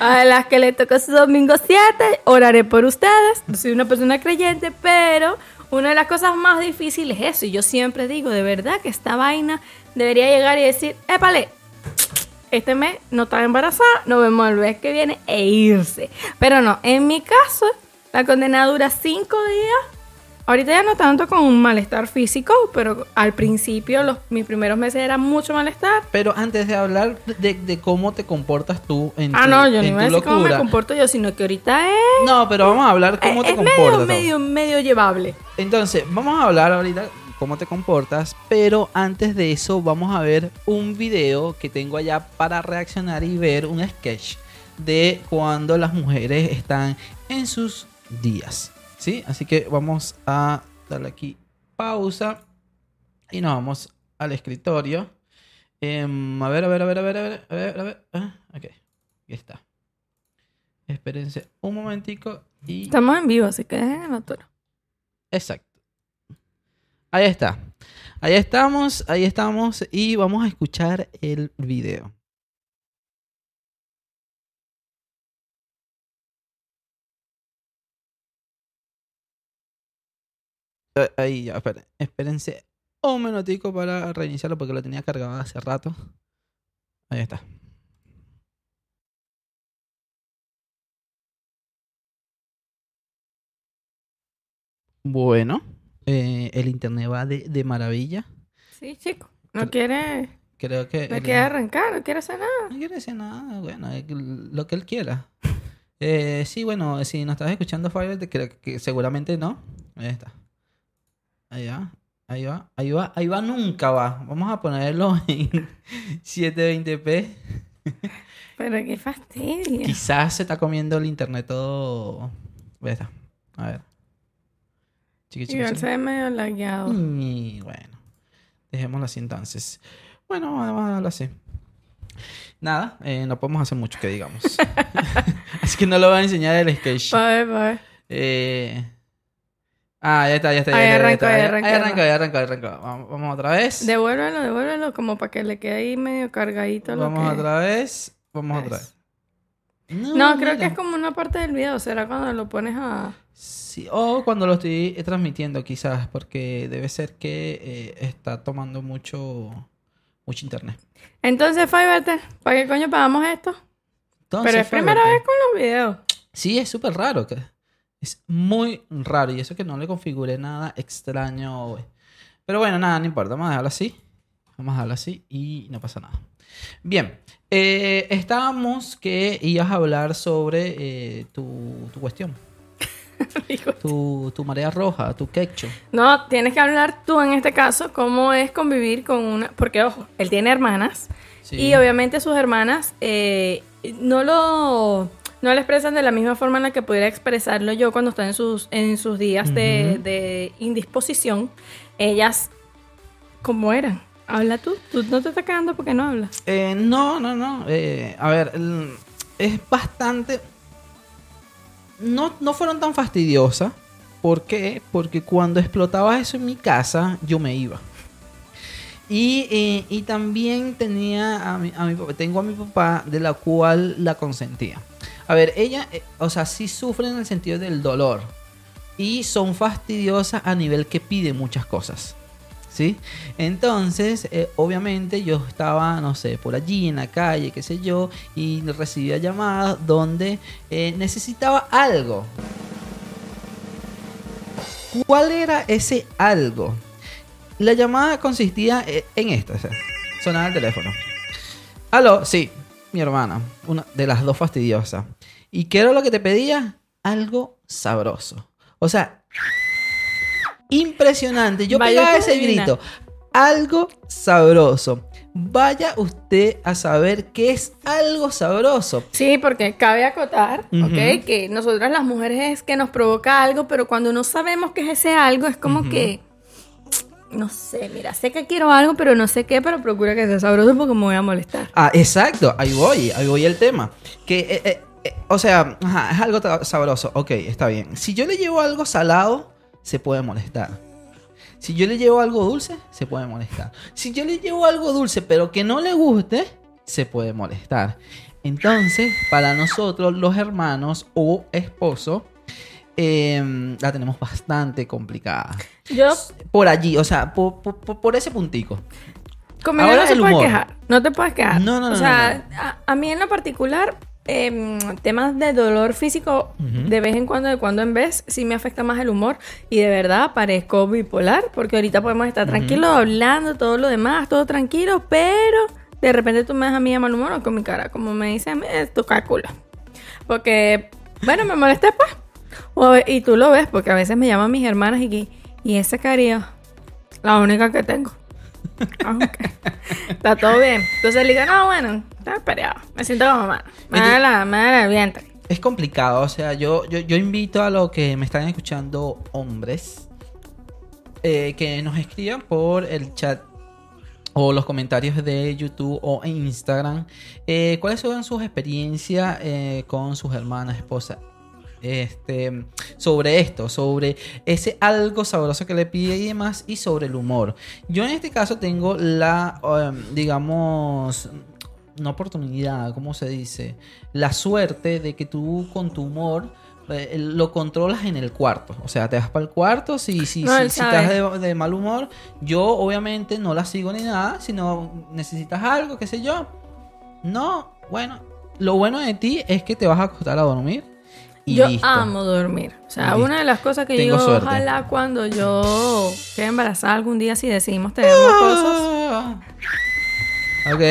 A las que le tocó su domingo 7, oraré por ustedes. Soy una persona creyente, pero una de las cosas más difíciles es eso. Y yo siempre digo, de verdad, que esta vaina debería llegar y decir, épale, este mes no estaba embarazada, nos vemos el mes que viene e irse. Pero no, en mi caso, la condena dura cinco días. Ahorita ya no tanto con un malestar físico, pero al principio, los, mis primeros meses era mucho malestar. pero antes de hablar de, de cómo te comportas tú en Ah, tu, no, yo no iba a decir cómo me comporto yo, sino que ahorita es, No, pero vamos a hablar cómo es te medio, comportas. medio, medio llevable. Entonces, vamos a hablar ahorita cómo te comportas, pero antes de eso vamos a ver un video que tengo allá para reaccionar y ver un sketch de cuando las mujeres están en sus días. ¿Sí? Así que vamos a darle aquí pausa y nos vamos al escritorio. Em, a ver, a ver, a ver, a ver, a ver, a ver, a ver. Ah, ok, aquí está. Espérense un momentico y... Estamos en vivo, así que dejen el motor. Exacto. Ahí está. Ahí estamos, ahí estamos y vamos a escuchar el video. Ahí ya, esperen, espérense un minutico para reiniciarlo porque lo tenía cargado hace rato. Ahí está. Bueno, eh, el internet va de, de maravilla. Sí, chico. No quiere, Creo que. no el- quiere arrancar, no quiere hacer nada. no quiere decir nada, bueno, eh, lo que él quiera. Eh, sí, bueno, si nos estás escuchando, Fiverr, te creo que seguramente no. Ahí está. Ahí va, ahí va, ahí va, ahí va, nunca va. Vamos a ponerlo en 720p. Pero qué fastidio. Quizás se está comiendo el internet todo. Ahí está. A ver. Chiqui, chiqui, Igual se ve medio lagueado. Y bueno, dejémoslo así entonces. Bueno, vamos a dejarlo así. Nada, eh, no podemos hacer mucho que digamos. así que no lo voy a enseñar el sketch. Pa' ver. Eh, Ah, ya está, ya está. ya Ahí arrancó, ahí arrancó, Ahí arrancó, ahí arrancó. Vamos, vamos otra vez. Devuélvelo, devuélvelo, como para que le quede ahí medio cargadito lo Vamos que otra vez. Vamos otra vez. No, creo mira. que es como una parte del video. Será cuando lo pones a. Sí, o cuando lo estoy transmitiendo quizás, porque debe ser que eh, está tomando mucho, mucho internet. Entonces, Fiverr, ¿para qué coño pagamos esto? Entonces, Pero es primera vez con los videos. Sí, es súper raro. Que es muy raro. Y eso que no le configuré nada extraño hoy. Pero bueno, nada, no importa. Vamos a dejarlo así. Vamos a hablar así y no pasa nada. Bien, eh, estábamos que ibas a hablar sobre eh, tu, tu cuestión, tu, tu marea roja, tu quecho. No, tienes que hablar tú en este caso cómo es convivir con una... Porque, ojo, él tiene hermanas Sí. y obviamente sus hermanas eh, no lo... No lo expresan de la misma forma en la que pudiera expresarlo yo cuando está en sus, en sus días de, de indisposición. Ellas, ¿cómo eran? Habla tú. Tú no te estás quedando porque no hablas. Eh, no, no, no. eh, a ver, es bastante. No, no fueron tan fastidiosas. ¿Por qué? Porque cuando explotaba eso en mi casa, yo me iba. Y, eh, y también tenía a mi, a mi papá, tengo a mi papá, de la cual la consentía. A ver, ella, eh, o sea, sí sufre en el sentido del dolor. Y son fastidiosas a nivel que pide muchas cosas. ¿Sí? Entonces, eh, obviamente yo estaba, no sé, por allí en la calle, qué sé yo, y recibía llamadas donde eh, necesitaba algo. ¿Cuál era ese algo? La llamada consistía eh, en esto, o sonaba el teléfono. Aló, sí, mi hermana, una de las dos fastidiosas. ¿Y qué era lo que te pedía? Algo sabroso. O sea, impresionante. Yo Vaya pegaba ese grito. Algo sabroso. Vaya usted a saber qué es algo sabroso. Sí, porque cabe acotar. ¿ok? Que nosotras las mujeres es que nos provoca algo, pero cuando no sabemos qué es ese algo, es como que. No sé, mira, sé que quiero algo, pero no sé qué, pero procura que sea sabroso porque me voy a molestar. Ah, exacto, ahí voy, ahí voy el tema. Que, eh, eh, eh, o sea, ajá, es algo sabroso, ok, está bien. Si yo le llevo algo salado, se puede molestar. Si yo le llevo algo dulce, se puede molestar. Si yo le llevo algo dulce, pero que no le guste, se puede molestar. Entonces, para nosotros, los hermanos o esposo, eh, la tenemos bastante complicada. Yo, Por allí, o sea, por, por- ese puntico. conmigo Ahora no se el puede humor. quejar. No te puedes quejar. No, no, no, O sea, A, a mí en lo particular, em, temas de dolor físico, de vez en cuando, de cuando en vez, sí me afecta más el humor. Y de verdad parezco bipolar, porque ahorita podemos estar tranquilos, hablando, todo lo demás, todo tranquilo, pero de repente tú me das a mí de mal humor o con mi cara, como me dicen, eh, tu culo. Porque, bueno, me molesté pues. O- y tú lo ves, porque a veces me llaman mis hermanas y y esa carilla, la única que tengo. Ah, ok. Está todo bien. Entonces le digo, no, bueno, está peleado. Me siento como mamá. Me da la, me da el vientre. Es complicado, o sea, yo, yo, yo invito a los que me están escuchando hombres eh, que nos escriban por el chat o los comentarios de YouTube o en Instagram eh, cuáles son sus experiencias eh, con sus hermanas, esposas. Este, sobre esto, sobre ese algo sabroso que le pide y demás, y sobre el humor. Yo en este caso tengo la, um, digamos, una oportunidad, ¿cómo se dice? La suerte de que tú con tu humor eh, lo controlas en el cuarto. O sea, te vas para el cuarto, si, si, No, si, estás de, de mal humor, yo obviamente no la sigo ni nada, sino necesitas algo, qué sé yo. No, bueno, lo bueno de ti es que te vas a acostar a dormir. Y yo listo. amo dormir. O sea, listo. una de las cosas que Tengo digo, suerte. ojalá cuando yo quede embarazada algún día, si decidimos tener Ah. Ok.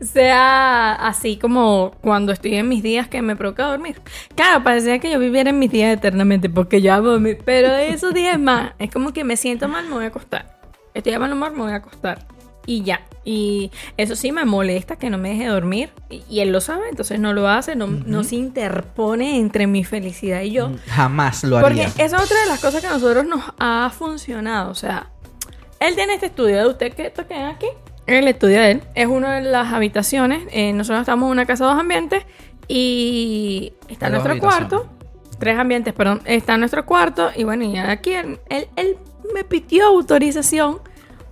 sea así como cuando estoy en mis días que me provoca dormir. Claro, parecía que yo viviera en mis días eternamente porque yo amo dormir, pero esos días más, es como que me siento mal, me voy a acostar. Estoy de mal humor, me voy a acostar. Y ya. Y eso sí me molesta que no me deje dormir. Y, y él lo sabe, entonces no lo hace, no, no se interpone entre mi felicidad y yo. Jamás lo Porque haría. esa es otra de las cosas que a nosotros nos ha funcionado. O sea, él tiene este estudio de usted que esto que ven aquí. El estudio de él es una de las habitaciones. eh, nosotros estamos en una casa de dos ambientes y está dos nuestro cuarto. Tres ambientes, perdón. Está nuestro cuarto y bueno, y aquí él, él, él me pidió autorización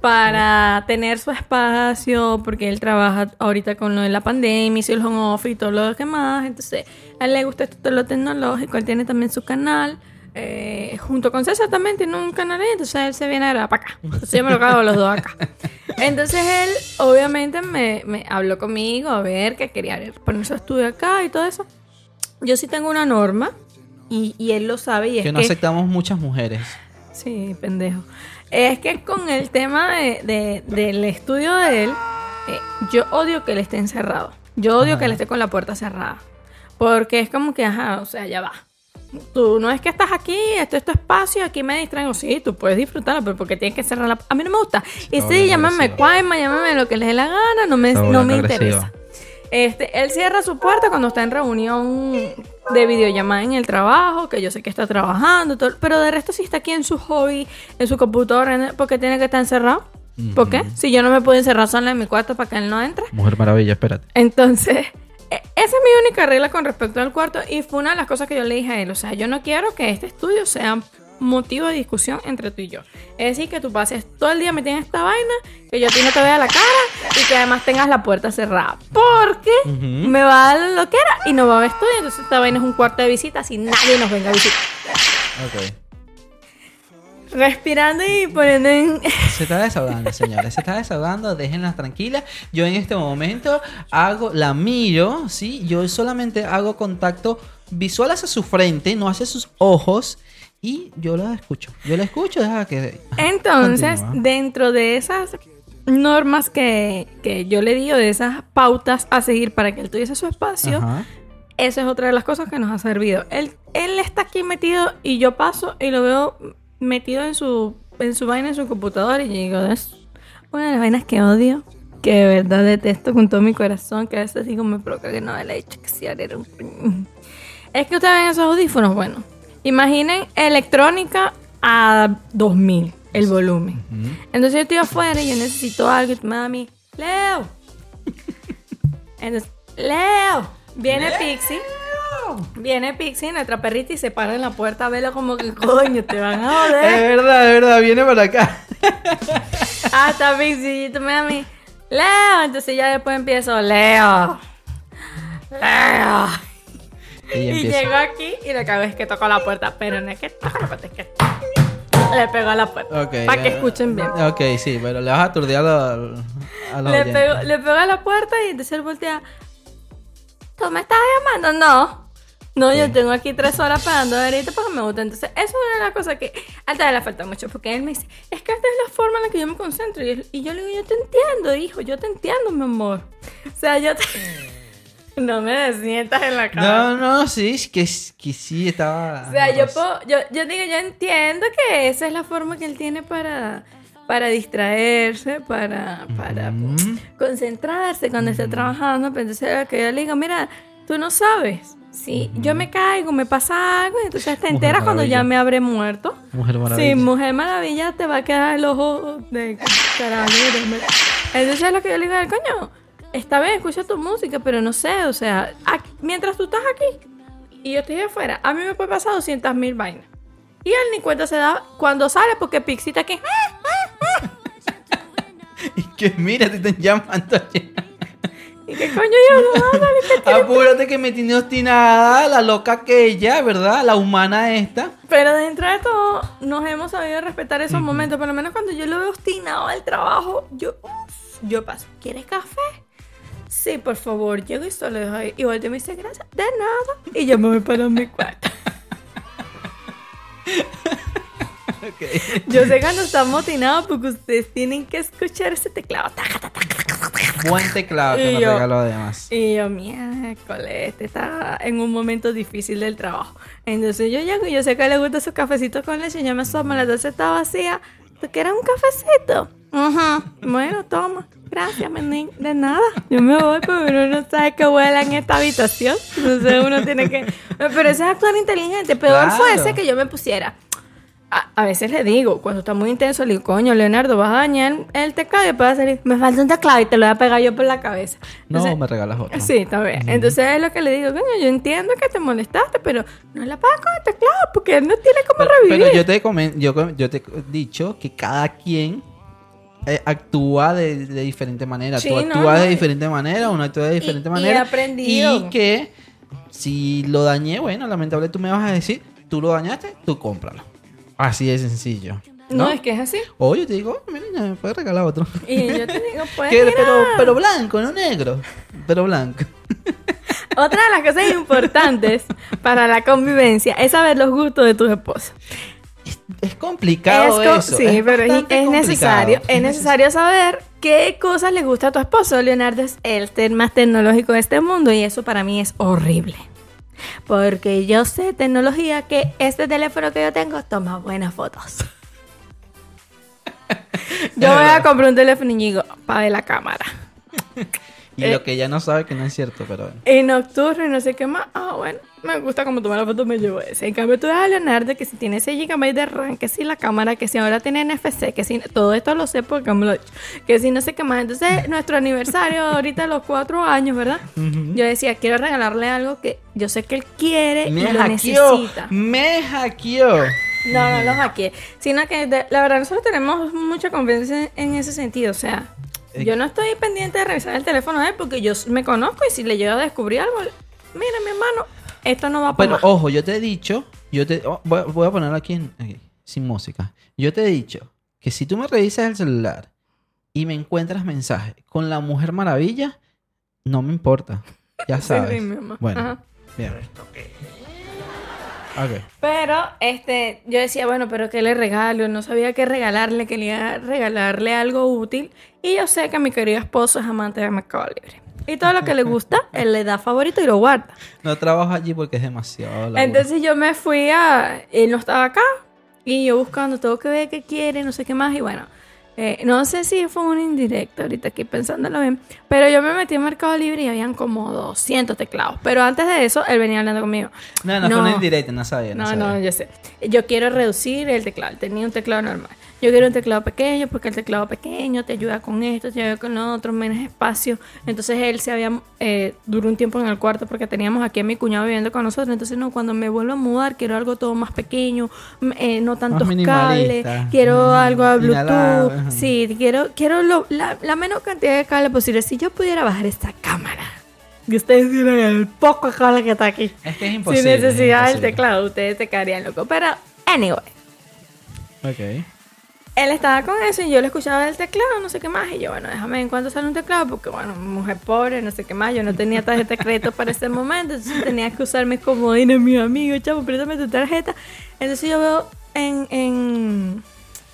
para tener su espacio porque él trabaja ahorita con lo de la pandemia, hizo el home office y todo lo demás. Entonces, a él le gusta esto todo lo tecnológico. Él tiene también su canal. eh, junto con César también tiene un canal ahí, entonces él se viene a grabar para acá. Entonces yo me lo cago los dos acá. Entonces él obviamente me, me habló conmigo a ver que quería poner su estudio acá y todo eso. Yo sí tengo una norma y, y él lo sabe y es Que no que aceptamos muchas mujeres. Sí, pendejo. Es que con el tema de, de- del estudio de él, eh, yo odio que él esté encerrado. Yo odio Ajá. que él esté con la puerta cerrada. Porque es como que, ajá, o sea, ya va. Tú no es que estás aquí, esto es tu espacio, aquí me distraigo. Sí, tú puedes disfrutarlo, pero porque tienes que cerrar la... A mí no me gusta. Y Está sí, llámame cuaima, llámame lo que les dé la gana, no me, no me interesa. Este, él cierra su puerta cuando está en reunión de videollamada en el trabajo, que yo sé que está trabajando, todo, pero de resto si está aquí en su hobby, en su computadora, porque tiene que estar encerrado. ¿Por qué? Si yo no me puedo encerrar sola en mi cuarto para que él no entre. Mujer maravilla, espérate. Entonces, e- esa es mi única regla con respecto al cuarto y fue una de las cosas que yo le dije a él. O sea, yo no quiero que este estudio sea motivo de discusión entre tú y yo. Es decir, que tú pases todo el día metido en esta vaina, que yo a ti no te vea la cara y que además tengas la puerta cerrada. Porque me va a dar lo que era y no va a haber estudio. Entonces esta vaina es un cuarto de visitas y nadie nos venga a visitar. Ok. Respirando y poniendo en... Se está desahogando, señores. Se está desahogando. Déjenla tranquila. Yo en este momento hago, la miro, ¿sí? Yo solamente hago contacto visual hacia su frente, no hacia sus ojos. Y yo la escucho. Yo la escucho, deja que. Entonces, continúa. dentro de esas normas que, que yo le di o de esas pautas a seguir para que él tuviese su espacio, Ajá. esa es otra de las cosas que nos ha servido. Él, él está aquí metido y yo paso y lo veo metido en su, en su vaina, en su computadora y yo digo, es una de las vainas que odio, que de verdad detesto con todo mi corazón, que a veces digo, me provoca que no le he hecho que si era un... Es que ustedes ven esos audífonos, bueno, imaginen electrónica a 2000, el volumen. Entonces yo estoy afuera y yo necesito algo y tú me das a mí, Leo. Entonces, Leo, viene Pixie. Viene Pixie, nuestra perrita, y se para en la puerta a verlo como que coño, te van a Es joder. verdad, es verdad. Viene para acá. Hasta Pixie, y tú me a mí, Leo. Entonces ya después empiezo, Leo. Leo. Y Y llego aquí y lo que hago es que toco la puerta, pero no es que toco la puerta, es que le pego a la puerta. Para que escuchen bien. Ok, sí, pero le vas a aturdir a los, a los Le pego, le pego a la puerta y entonces él voltea. ¿Tú me estás llamando? No. No, yo tengo aquí tres horas pagando ahorita porque me gusta. Entonces, eso es una de las cosas que a Alta le falta mucho. Porque él me dice, es que esta es la forma en la que yo me concentro. Y, él- y yo le digo, yo te entiendo, hijo, yo te entiendo, mi amor. O sea, yo te... No me desientas en la cama. No, no, sí, es que, que sí estaba. O sea, yo, puedo, yo, yo digo, yo entiendo que esa es la forma que él tiene para, para distraerse, para, para pues, concentrarse cuando esté trabajando. Pero entonces lo que yo le digo, mira, tú no sabes. Si yo me caigo, me pasa algo, y entonces te enteras cuando ya me habré muerto. Mujer maravilla. Sí, Mujer Maravilla te va a quedar el ojo de carajo. Entonces es lo que yo le digo al coño. Está bien, escucha tu música, pero no sé, o sea, aquí- mientras tú estás aquí y yo estoy afuera, a mí me puede pasar 200 mil vainas. Y él ni cuenta se da cuando sale porque Pixie está aquí. Y que mira, te están llamando. ¿Y qué coño yo no dale, que Apúrate que me tiene obstinada la loca aquella, ¿verdad? La humana esta. Pero dentro de todo, nos hemos sabido respetar esos momentos. Por lo menos cuando yo lo veo obstinado al trabajo, yo, yo paso. ¿Quieres café? Sí, por favor. Llego y solo dejo ahí. Y volteo y me dice, gracias. De nada. Y yo me voy para mi cuarto. Yo sé cuando está motinado porque ustedes tienen que escuchar ese teclado. Buen teclado que Y me yo- regaló además. Y yo, miércoles, este está en un momento difícil del trabajo. Entonces yo llego y yo sé que le gusta su cafecito con leche. Yo me asomo, la taza está vacía. ¿Tú quieres un cafecito? Ajá. Bueno, toma. Gracias, menín. De nada. Yo me voy, pero uno no sabe que vuela en esta habitación. Entonces uno tiene que... Pero ese es actuar inteligente. Peor Claro. fuese que yo me pusiera... A, a veces le digo, cuando está muy intenso, le digo, coño, Leonardo, vas a dañar el teclado y después va a salir, me falta un teclado y te lo voy a pegar yo por la cabeza. No, me regalas otro. Sí, está bien. Entonces es lo que le digo, coño, yo entiendo que te molestaste, pero no la pagas con el teclado porque él no tiene cómo Pero, revivir. pero yo te comen, yo, yo te he dicho que cada quien eh, actúa de, de diferente manera. Sí, Tú actúas no, de y- diferente manera, uno actúa de diferente y he manera. aprendido. Y que si lo dañé, bueno, lamentable tú me vas a decir, tú lo dañaste, tú cómpralo. Así de sencillo. no, ¿no? es que es así. O yo te digo, "Oh, mira, me puedes regalar otro. Y yo te digo, pues. Que- mira. pero, pero blanco, no negro. Pero blanco. Otra de las cosas importantes para la convivencia es saber los gustos de tus esposos. Es, complicado Es co- eso. sí, pero es, es necesario. Es necesario saber qué cosas le gusta a tu esposo. Leonardo es el más tecnológico de este mundo y eso para mí es horrible. Porque yo sé tecnología que este teléfono que yo tengo toma buenas fotos. Yo voy a comprar un teléfono y digo, para la cámara. Y Eh. lo que ya no sabe que no es cierto, pero bueno. Y nocturno y no sé qué más. Ah, bueno, me gusta como tomar la foto, me llevo ese. En cambio, tú ves a Leonardo que si tiene 6 GB de RAM, que si la cámara, que si ahora tiene NFC, que si todo esto lo sé porque me lo he dicho. Que si no sé qué más. Entonces, nuestro aniversario, ahorita los 4 años, ¿verdad? Yo decía, quiero regalarle algo que yo sé que él quiere y Me lo hackeó. necesita. Me hackeó. No, no los hackeé. Sino que de- la verdad nosotros tenemos mucha confianza en, en ese sentido. O sea. Yo no estoy pendiente de revisar el teléfono de él porque yo me conozco y si le llego a descubrir algo, mira mi hermano, esto no va para Pero ojo, yo te he dicho, yo te oh, voy, a- voy a ponerlo aquí, en- aquí, sin música. Yo te he dicho que si tú me revisas el celular y me encuentras mensajes con la Mujer Maravilla, no me importa. Ya sabes. sí, mi mamá. Bueno, Ajá. bien. Ok. Pero, este, yo decía, bueno, pero ¿qué le regalo? No sabía qué regalarle, quería regalarle algo útil. Y yo sé que mi querido esposo es amante de Mercado Libre. Y todo lo que le gusta, él le da favorito y lo guarda. No trabajo allí porque es demasiado. labor. Entonces yo me fui a... Él no estaba acá. Y yo buscando, tengo que ver qué quiere, no sé qué más. Y bueno, eh, no sé si fue un indirecto ahorita aquí pensándolo bien. Pero yo me metí en Mercado Libre y habían como 200 teclados. Pero antes de eso, él venía hablando conmigo. no, no, fue una indirecta, no sabía. No, No, sabía. no, yo sé. Yo quiero reducir el teclado. Tenía un teclado normal. Yo quiero un teclado pequeño porque el teclado pequeño te ayuda con esto, te ayuda con lo otro, menos espacio. Entonces él se había, eh, duró un tiempo en el cuarto porque teníamos aquí a mi cuñado viviendo con nosotros. Entonces no, cuando me vuelvo a mudar quiero algo todo más pequeño, eh, no tantos cables, quiero algo a Bluetooth. Sí, quiero, quiero lo- la, la menor cantidad de cables posible. Si yo pudiera bajar esta cámara. Y ustedes vieron el poco cable que está aquí Es que es imposible. sin necesidad es del teclado, ustedes se quedarían locos. Pero, anyway, Ok. Él estaba con eso y yo le escuchaba el teclado, no sé qué más. Y yo, bueno, déjame en cuánto sale un teclado, porque, bueno, mujer pobre, no sé qué más. Yo no tenía tarjeta de crédito para ese momento, entonces tenía que usar mis comodines, mis amigos, chavo, préstame tu tarjeta. Entonces yo veo en, en,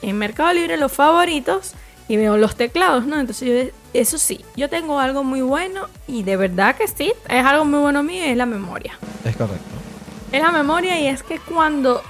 en Mercado Libre los favoritos y veo los teclados, ¿no? Entonces yo, eso sí, yo tengo algo muy bueno y de verdad que sí, es algo muy bueno mío y es la memoria. Es correcto. Es la memoria y es que cuando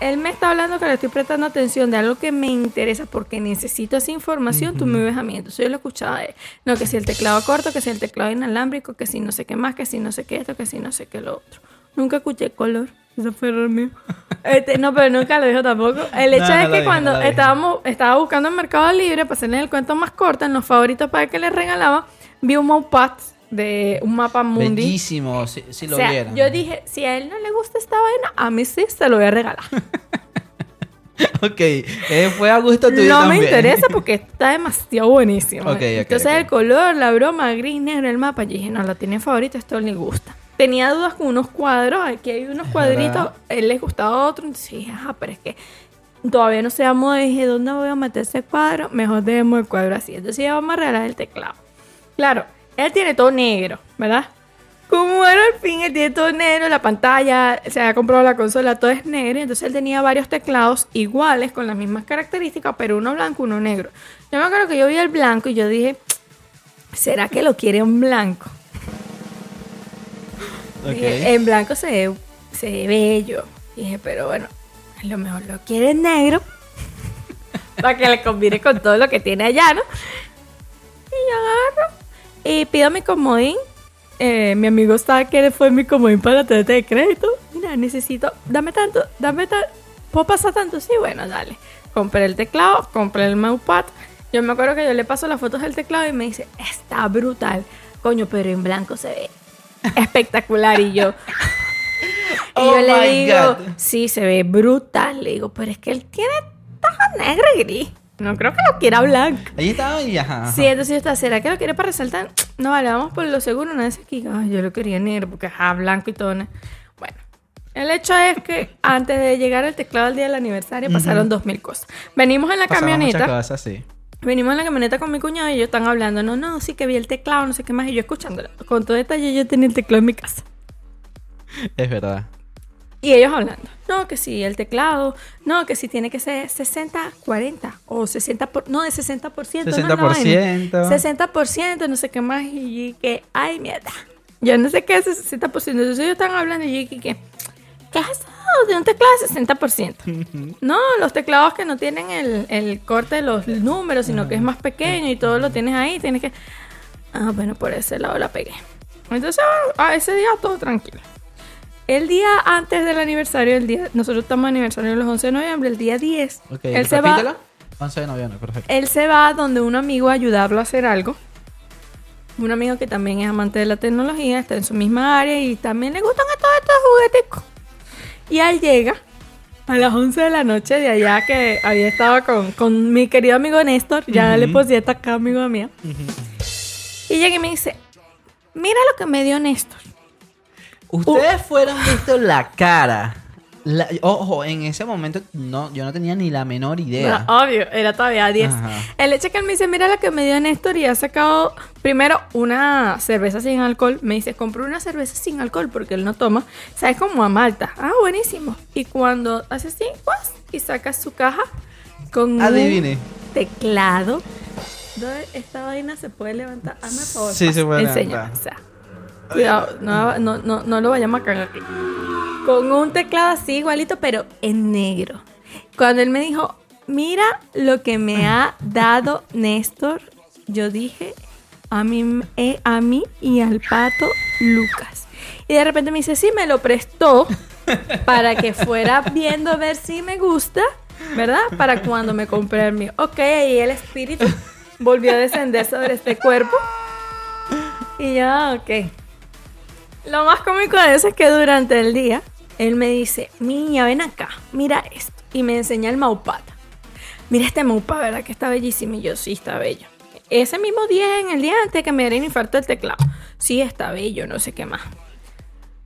él me está hablando que le estoy prestando atención de algo que me interesa porque necesito esa información, tú me ves a mí. Entonces yo lo escuchaba de, no, que si el teclado corto, que si el teclado inalámbrico, que si no sé qué más, que si no sé qué esto, que si no sé qué lo otro. Nunca escuché color. Eso fue error mío. Este, no, pero nunca lo dijo tampoco. El hecho No, es que cuando no estábamos, estaba buscando en Mercado Libre para hacerles el cuento más corto, en los favoritos para que les regalaba, vi un mousepad de un mapa mundi. Bellísimo, si, si lo o sea, vieran. yo dije, si a él no le gusta esta vaina, a mí sí se lo voy a regalar. ok, eh, fue a gusto tuyo no me también. interesa porque está demasiado buenísimo. Ok, ok, Entonces ok. el color, la broma, gris, negro, el mapa, yo dije, no, lo tiene favorito, esto le gusta. Tenía dudas con unos cuadros, aquí hay unos cuadritos, él les gustaba otro, entonces dije, ajá, pero es que todavía no se moda, dije, ¿dónde voy a meter ese cuadro? Mejor dejemos el cuadro así. Entonces ya vamos a regalar el teclado. Claro, él tiene todo negro, ¿verdad? Como era al fin, él tiene todo negro, la pantalla, se había comprado la consola, todo es negro. Entonces él tenía varios teclados iguales, con las mismas características, pero uno blanco, uno negro. Yo me acuerdo que yo vi el blanco y yo dije, ¿será que lo quiere en blanco? Dije, en blanco se ve, se ve bello. Dije, pero bueno, a lo mejor lo quiere en negro. para que le combine con todo lo que tiene allá, ¿no? Y y pido mi comodín. Eh, mi amigo estaba que fue mi comodín para la tarjeta de crédito. Mira, necesito, dame tanto, dame tanto. ¿Puedo pasar tanto? Sí, bueno, dale. Compré el teclado, compré el mousepad. Yo me acuerdo que yo le paso las fotos del teclado y me dice, está brutal. Coño, pero en blanco se ve espectacular. Y yo, y Oh yo le digo, God. sí, se ve brutal. Le digo, pero es que él tiene todo negro y gris. No creo que lo quiera blanco. Ahí estaba y ajá. ajá. Sí, entonces yo estaba, ¿será que lo quiere para resaltar? No, vale, vamos por lo seguro. Una vez aquí, ay, yo lo quería negro porque ajá, blanco y todo. ¿no? Bueno, el hecho es que antes de llegar al teclado al día del aniversario pasaron dos mil cosas. Venimos en la Pasaban camioneta. muchas cosas, sí. Venimos en la camioneta con mi cuñado y ellos están hablando. No, no, sí que vi el teclado, no sé qué más. Y yo escuchándolo. Con todo detalle, yo tenía el teclado en mi casa. Es verdad. Y ellos hablando. No, que sí, el teclado. No, que sí tiene que ser 60, 40 o 60, por, no, de 60%. no es la vaina. 60%. 60%, no sé qué más. Y que, ay, mierda. Yo no sé qué es ese 60%. Entonces ellos están hablando y que, ¿qué ¿qué es eso de un teclado de 60%? No, los teclados que no tienen el, el corte de los números, sino que es más pequeño y todo lo tienes ahí. Tienes que... Ah, bueno, por ese lado la pegué. Entonces, a ese día todo tranquilo. El día antes del aniversario, el día, nosotros estamos en aniversario los 11 de noviembre, el día 10, Ok, él se va, repítelo. 11 de noviembre, perfecto. él se va donde un amigo a ayudarlo a hacer algo. Un amigo que también es amante de la tecnología, está en su misma área y también le gustan a todos estos jugueticos. Y él llega a las 11 de la noche de allá que había estado con, con mi querido amigo Néstor, ya le puse esta acá amigo mío. Y llega y me dice, mira lo que me dio Néstor. Ustedes fueron visto la cara. La- ojo, en ese momento no, yo no tenía ni la menor idea. Bueno, obvio, era todavía 10. Ajá. El hecho es que él me dice, mira lo que me dio Néstor y ha sacado primero una cerveza sin alcohol. Me dice, compré una cerveza sin alcohol porque él no toma. ¿Sabes? Como a Malta. Ah, buenísimo. Y cuando hace así, pues, y saca su caja con Adivine. un teclado. ¿Dónde esta vaina se puede levantar? Hazme por favor. Sí, se puede Enséñame, levantar. o sea, cuidado, no, no, no, no lo vayamos a cagar. Con un teclado así igualito, pero en negro. Cuando él me dijo, mira lo que me ha dado Néstor, yo dije, a mí, eh, a mí y al pato Lucas. Y de repente me dice, sí, me lo prestó para que fuera viendo a ver si me gusta, ¿verdad? Para cuando me compré el mío. Ok, y el espíritu volvió a descender sobre este cuerpo. Y ya, ok. Lo más cómico de eso es que durante el día, él me dice, niña, ven acá, mira esto. Y me enseña el maupata. Mira este maupa, ¿verdad? Que está bellísimo. Y yo, sí, está bello. Ese mismo día, en el día antes que me diera un infarto del teclado. Sí, está bello, no sé qué más.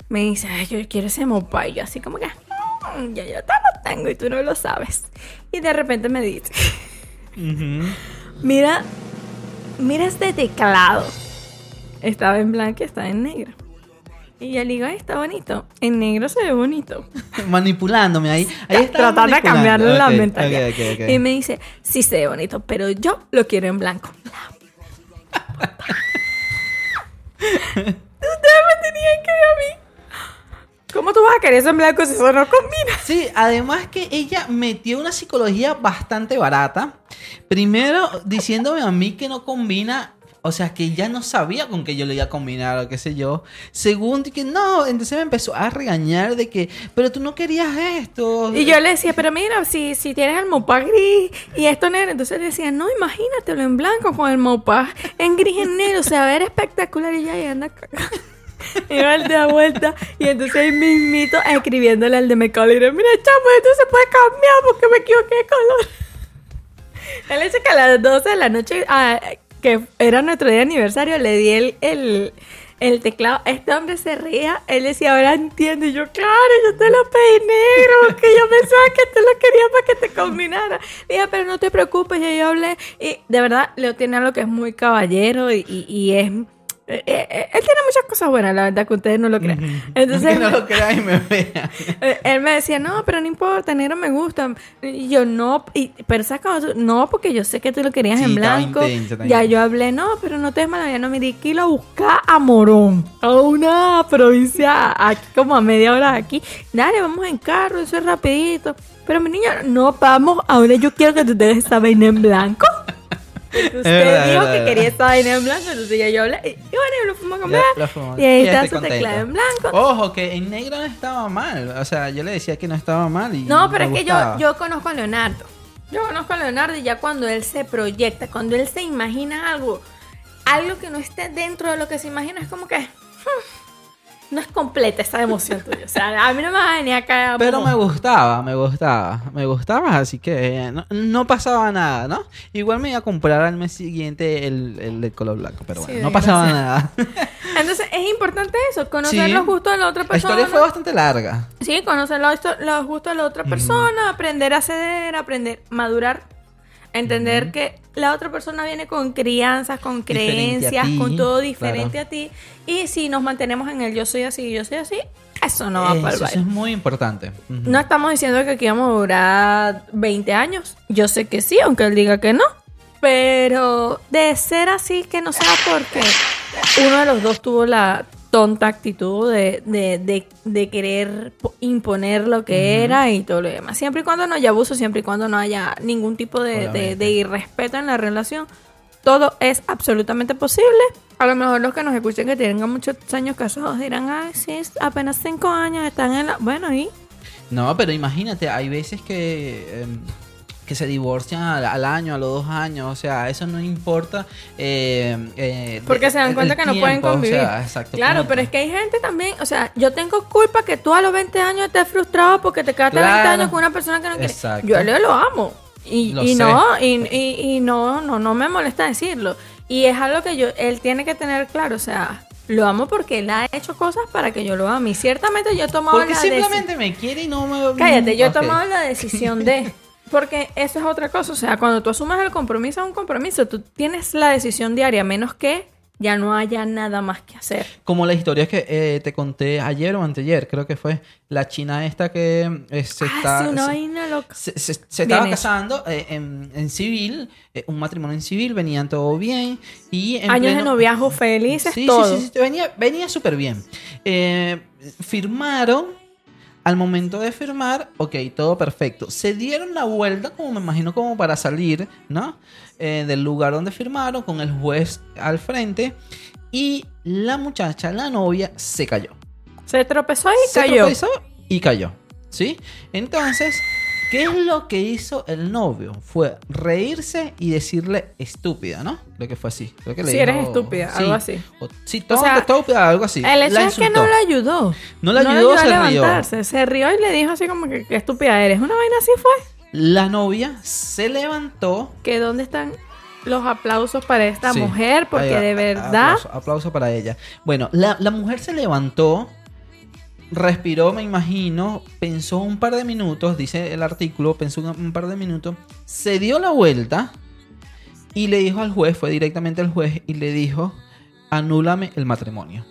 Me dice, ay, yo quiero ese maupa. Y yo así como que, "Mm, ya yo te lo tengo y tú no lo sabes. Y de repente me dice, mira, mira este teclado. Estaba en blanco y estaba en negro. Y yo le digo, ay, está bonito. En negro se ve bonito. Manipulándome ahí. ahí Tratando de cambiarle la Ok, mentalidad. Y me dice, sí se ve bonito, pero yo lo quiero en blanco. Ustedes me tenían que ver a mí. ¿Cómo tú vas a querer eso en blanco si eso no combina? Sí, además que ella metió una psicología bastante barata. Primero, diciéndome a mí que no combina. O sea, que ella no sabía con qué yo le iba a combinar o qué sé yo. Segundo, que no. Entonces me empezó a regañar de que, pero tú no querías esto. Y yo le decía, pero mira, si, si tienes el mopá gris y esto negro, entonces le decía, no, imagínatelo en blanco con el mopá en gris y en negro, o sea, ver espectacular y ya y anda. Y da vuelta y entonces ahí mismito escribiéndole al de Mecano y le mira, chamo, esto se puede cambiar porque me equivoqué de color. Él dice que a las 12 de la noche, ah, que era nuestro día de aniversario, le di el, el, teclado. Este hombre se ría. Él decía, ahora entiendo. Y yo, claro, yo te lo pedí negro porque yo pensaba que tú lo querías para que te combinara. Le dije, pero no te preocupes, ya yo hablé. Y de verdad, Leo tiene algo que es muy caballero y, y- y es... eh, eh, él tiene muchas cosas buenas, la verdad, que ustedes no lo crean. Entonces, no lo crean y me vean. eh, Él me decía, no, pero no importa, negro me gusta. Y yo, no, y, pero ¿sabes cómo? No, porque yo sé que tú lo querías Sí, en blanco. intenso, ya yo hablé, no, pero no te des mala no me di que ir a buscar a Morón, a una provincia aquí, como a media hora de aquí. Dale, vamos en carro, eso es rapidito. Pero mi niña, no, vamos, ahora yo quiero que tú te des esa vaina en blanco. Usted verdad, dijo que verdad. quería esa vaina en blanco, entonces ya yo hablé. Y, bueno, y lo fuimos a comer. Ya, lo fuimos. Y ahí está su teclado en blanco. Ojo, que en negro no estaba mal. O sea, yo le decía que no estaba mal. Y No, pero me es que yo, yo conozco a Leonardo. Yo conozco a Leonardo y ya cuando él se proyecta, cuando él se imagina algo, algo que no esté dentro de lo que se imagina, es como que hmm, no es completa esa emoción tuya. O sea, a mí no me va a venir acá. Pero como- me gustaba, me gustaba, me gustaba, así que eh, no, no pasaba nada, ¿no? Igual me iba a comprar al mes siguiente el, el de color blanco, pero Sí, bueno, no pasaba nada. Entonces es importante eso, conocer Sí. los gustos de la otra La persona. historia fue bastante larga. Sí, conocer los, los gustos de la otra persona, aprender a ceder, aprender, madurar, entender que la otra persona viene con crianzas, con creencias, ti, con todo diferente claro. a ti. Y si nos mantenemos en el yo soy así, yo soy así, Eso no va para el Eso, eso baile. es muy importante. No estamos diciendo que aquí vamos a durar 20 años. Yo sé que sí, aunque él diga que no. Pero de ser así, que no sea porque uno de los dos tuvo la tonta actitud de, de, de- de querer po- imponer lo que era y todo lo demás. Siempre y cuando no haya abuso, siempre y cuando no haya ningún tipo de, irrespeto en la relación, todo es absolutamente posible. A lo mejor los que nos escuchen que tengan muchos años casados dirán, ay, sí, es apenas cinco años están en la... Bueno, y... No, pero imagínate, hay veces que, em, que se divorcian al, al año, a los dos años, o sea, eso no importa. eh, eh, Porque de- se dan cuenta que no pueden tiempo, o convivir. sea, exacto, claro, pero es que hay gente también, o sea, yo tengo culpa que tú a los 20 años estés frustrado porque te quedaste 20 Claro. años con una persona que no quiere. Exacto. Yo a Leo lo amo. Y, Lo y no, y, y- y no, no, no me molesta decirlo. Y es algo que yo, él tiene que tener claro, o sea, lo amo porque él ha hecho cosas para que yo lo ame. Y ciertamente yo he tomado Porque la simplemente me quiere y no me... Cállate, yo he tomado la decisión de. Porque eso es otra cosa. O sea, cuando tú asumes el compromiso, es un compromiso. Tú tienes la decisión diaria, menos que ya no haya nada más que hacer. Como la historia que eh, te conté ayer o anteayer, creo que fue la china esta que eh, se ah, está... sí, una se- se, se- se Bien estaba hecho. casando eh, en, en civil, eh, un matrimonio en civil, venían todo bien y en Años de pleno- noviazgo felices, Sí, todo. sí, sí, sí, venía, venía súper bien. Firmaron, al momento de firmar, ok, todo perfecto. Se dieron la vuelta, como me imagino, como para salir, ¿no? Eh, del lugar donde firmaron, con el juez al frente. Y la muchacha, la novia, se cayó. Se tropezó y Se cayó. tropezó y cayó. ¿Sí? Entonces, ¿qué es lo que hizo el novio? Fue reírse y decirle estúpida, ¿no? Creo que fue así. Creo que le dijo- eres estúpida, algo así. O- sí, O sea, tonta, estúpida, algo así. El hecho La es que no le ayudó. No le ayudó, a se rió. levantarse. Se rió y le dijo así como que qué estúpida eres. Una vaina así fue. La novia se levantó. Que dónde están los aplausos para esta Sí, mujer. Porque de a- verdad. Aplauso, aplauso para ella. Bueno, la, la mujer se levantó, respiró, me imagino, pensó un par de minutos, dice el artículo, pensó un, par de minutos, se dio la vuelta y le dijo al juez, fue directamente al juez y le dijo, anúlame el matrimonio.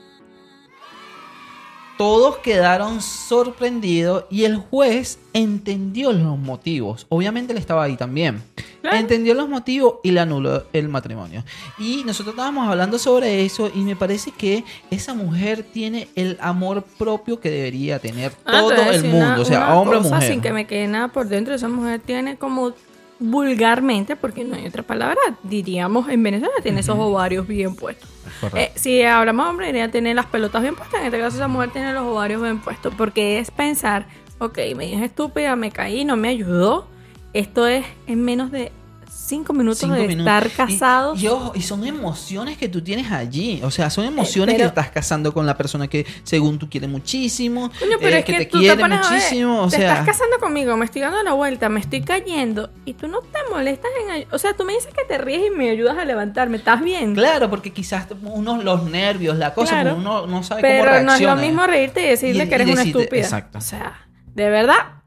Todos quedaron sorprendidos y el juez entendió los motivos. Obviamente él estaba ahí también. Claro. Entendió los motivos y le anuló el matrimonio. Y nosotros estábamos hablando sobre eso y me parece que esa mujer tiene el amor propio que debería tener Ah, todo el mundo, una- o sea, una hombre o mujer. Sin que me quede nada por dentro, esa mujer tiene como vulgarmente, porque no hay otra palabra, diríamos en Venezuela, tiene esos ovarios bien puestos. Eh, si hablamos de hombre, diría tener las pelotas bien puestas. En este caso, esa mujer tiene los ovarios bien puestos. Porque es pensar, ok, me dije estúpida, me caí, no me ayudó. Esto es en menos de cinco minutos Cinco de minutos. estar Y- casados. Y, ojo, y son emociones que tú tienes allí. O sea, son emociones Eh, pero- que estás casando con la persona que según tú quieres muchísimo. Coño, pero eh, es que, te quiere te muchísimo. o te sea, estás casando conmigo, me estoy dando la vuelta, me estoy cayendo y tú no te molestas en... O sea, tú me dices que te ríes y me ayudas a levantarme, ¿estás bien? Claro, porque quizás uno los nervios, la cosa, Claro. uno no sabe cómo Pero no es lo mismo reírte y decirle Y- que eres y una estúpida. exacto. O sea, de verdad,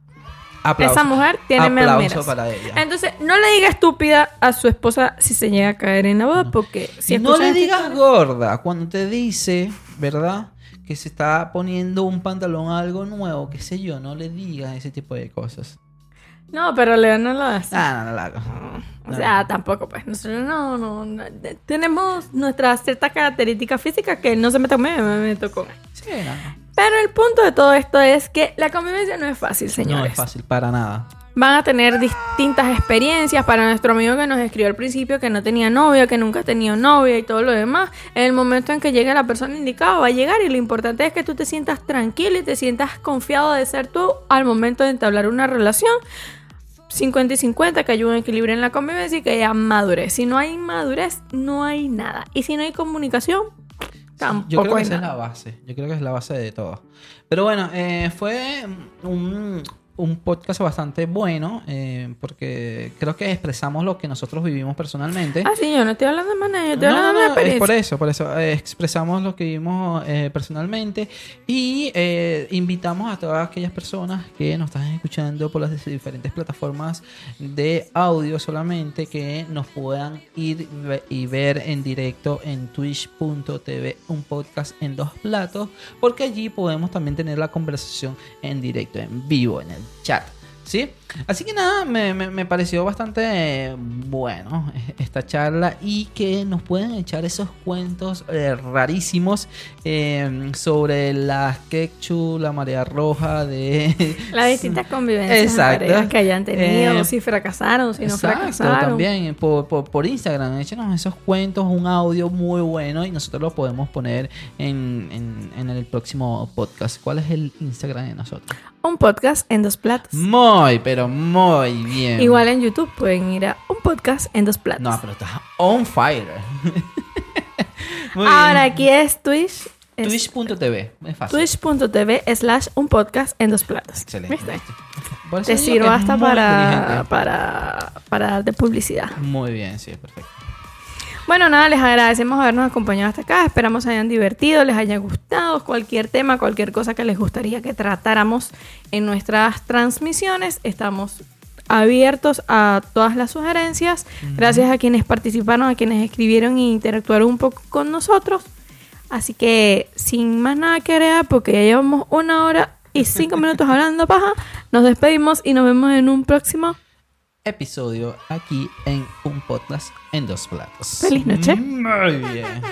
Aplauso. esa mujer tiene Aplauso para ella. Entonces, no le diga estúpida a su esposa si se llega a caer en la boda, porque si no le esta digas historia- gorda cuando te dice, ¿verdad? Que se está poniendo un pantalón algo nuevo, qué sé yo, no le digas ese tipo de cosas. No, pero León no lo hace. Ah, no, no la hago. O no. sea, tampoco, pues. Nosotros no, no, no- tenemos nuestras ciertas características físicas que él no se mete conmigo, me meto con él. Sí, no. Pero el punto de todo esto es que la convivencia no es fácil, No señores. es fácil para nada. Van a tener distintas experiencias. Para nuestro amigo que nos escribió al principio que no tenía novia, que nunca ha tenido novia y todo lo demás, en el momento en que llegue la persona indicada va a llegar y lo importante es que tú te sientas tranquilo y te sientas confiado de ser tú al momento de entablar una relación. 50 y 50 que ayuden a equilibrar en la convivencia y que haya madurez. Si no hay madurez, no hay nada. Y si no hay comunicación, tampoco Yo creo que esa es la base. Yo creo que es la base de todo. Pero bueno, eh, fue un, un podcast bastante bueno eh, porque creo que expresamos lo que nosotros vivimos personalmente. Ah, sí, yo no estoy hablando de manera, yo estoy No, hablando no, de no, es por eso, por eso eh, expresamos lo que vimos eh, personalmente y invitamos a todas aquellas personas que nos están escuchando por las diferentes plataformas de audio solamente que nos puedan ir y ver en directo en twitch.tv un podcast en dos platos porque allí podemos también tener la conversación en directo, en vivo, en el chat. ¿Sí? Así que nada, me, me- me pareció bastante eh, bueno eh, esta charla y que nos pueden echar esos cuentos eh, rarísimos eh, sobre la quechu, la marea roja de... Las distintas convivencias Exacto. que hayan tenido, Eh, si fracasaron, si no Exacto, fracasaron. también por, por, por Instagram, échenos esos cuentos, un audio muy bueno y nosotros lo podemos poner en, en, en el próximo podcast. ¿Cuál es el Instagram de nosotros? Un podcast en dos platos. Muy, pero muy bien. Igual en YouTube pueden ir a un podcast en dos platos. No, pero estás on fire. Muy Ahora bien. aquí es Twitch. Twitch.tv, es fácil. Twitch.tv slash un podcast en dos platos. Excelente. Te sirvo hasta para, para, para darte publicidad. Muy bien, sí, perfecto. Bueno, nada, les agradecemos habernos acompañado hasta acá. Esperamos se hayan divertido, les haya gustado cualquier tema, cualquier cosa que les gustaría que tratáramos en nuestras transmisiones. Estamos abiertos a todas las sugerencias. Gracias a quienes participaron, a quienes escribieron e interactuaron un poco con nosotros. Así que, sin más nada que agregar, porque ya llevamos una hora y cinco minutos hablando paja, nos despedimos y nos vemos en un próximo. Episodio aquí en un podcast en dos platos. Feliz noche. Muy bien.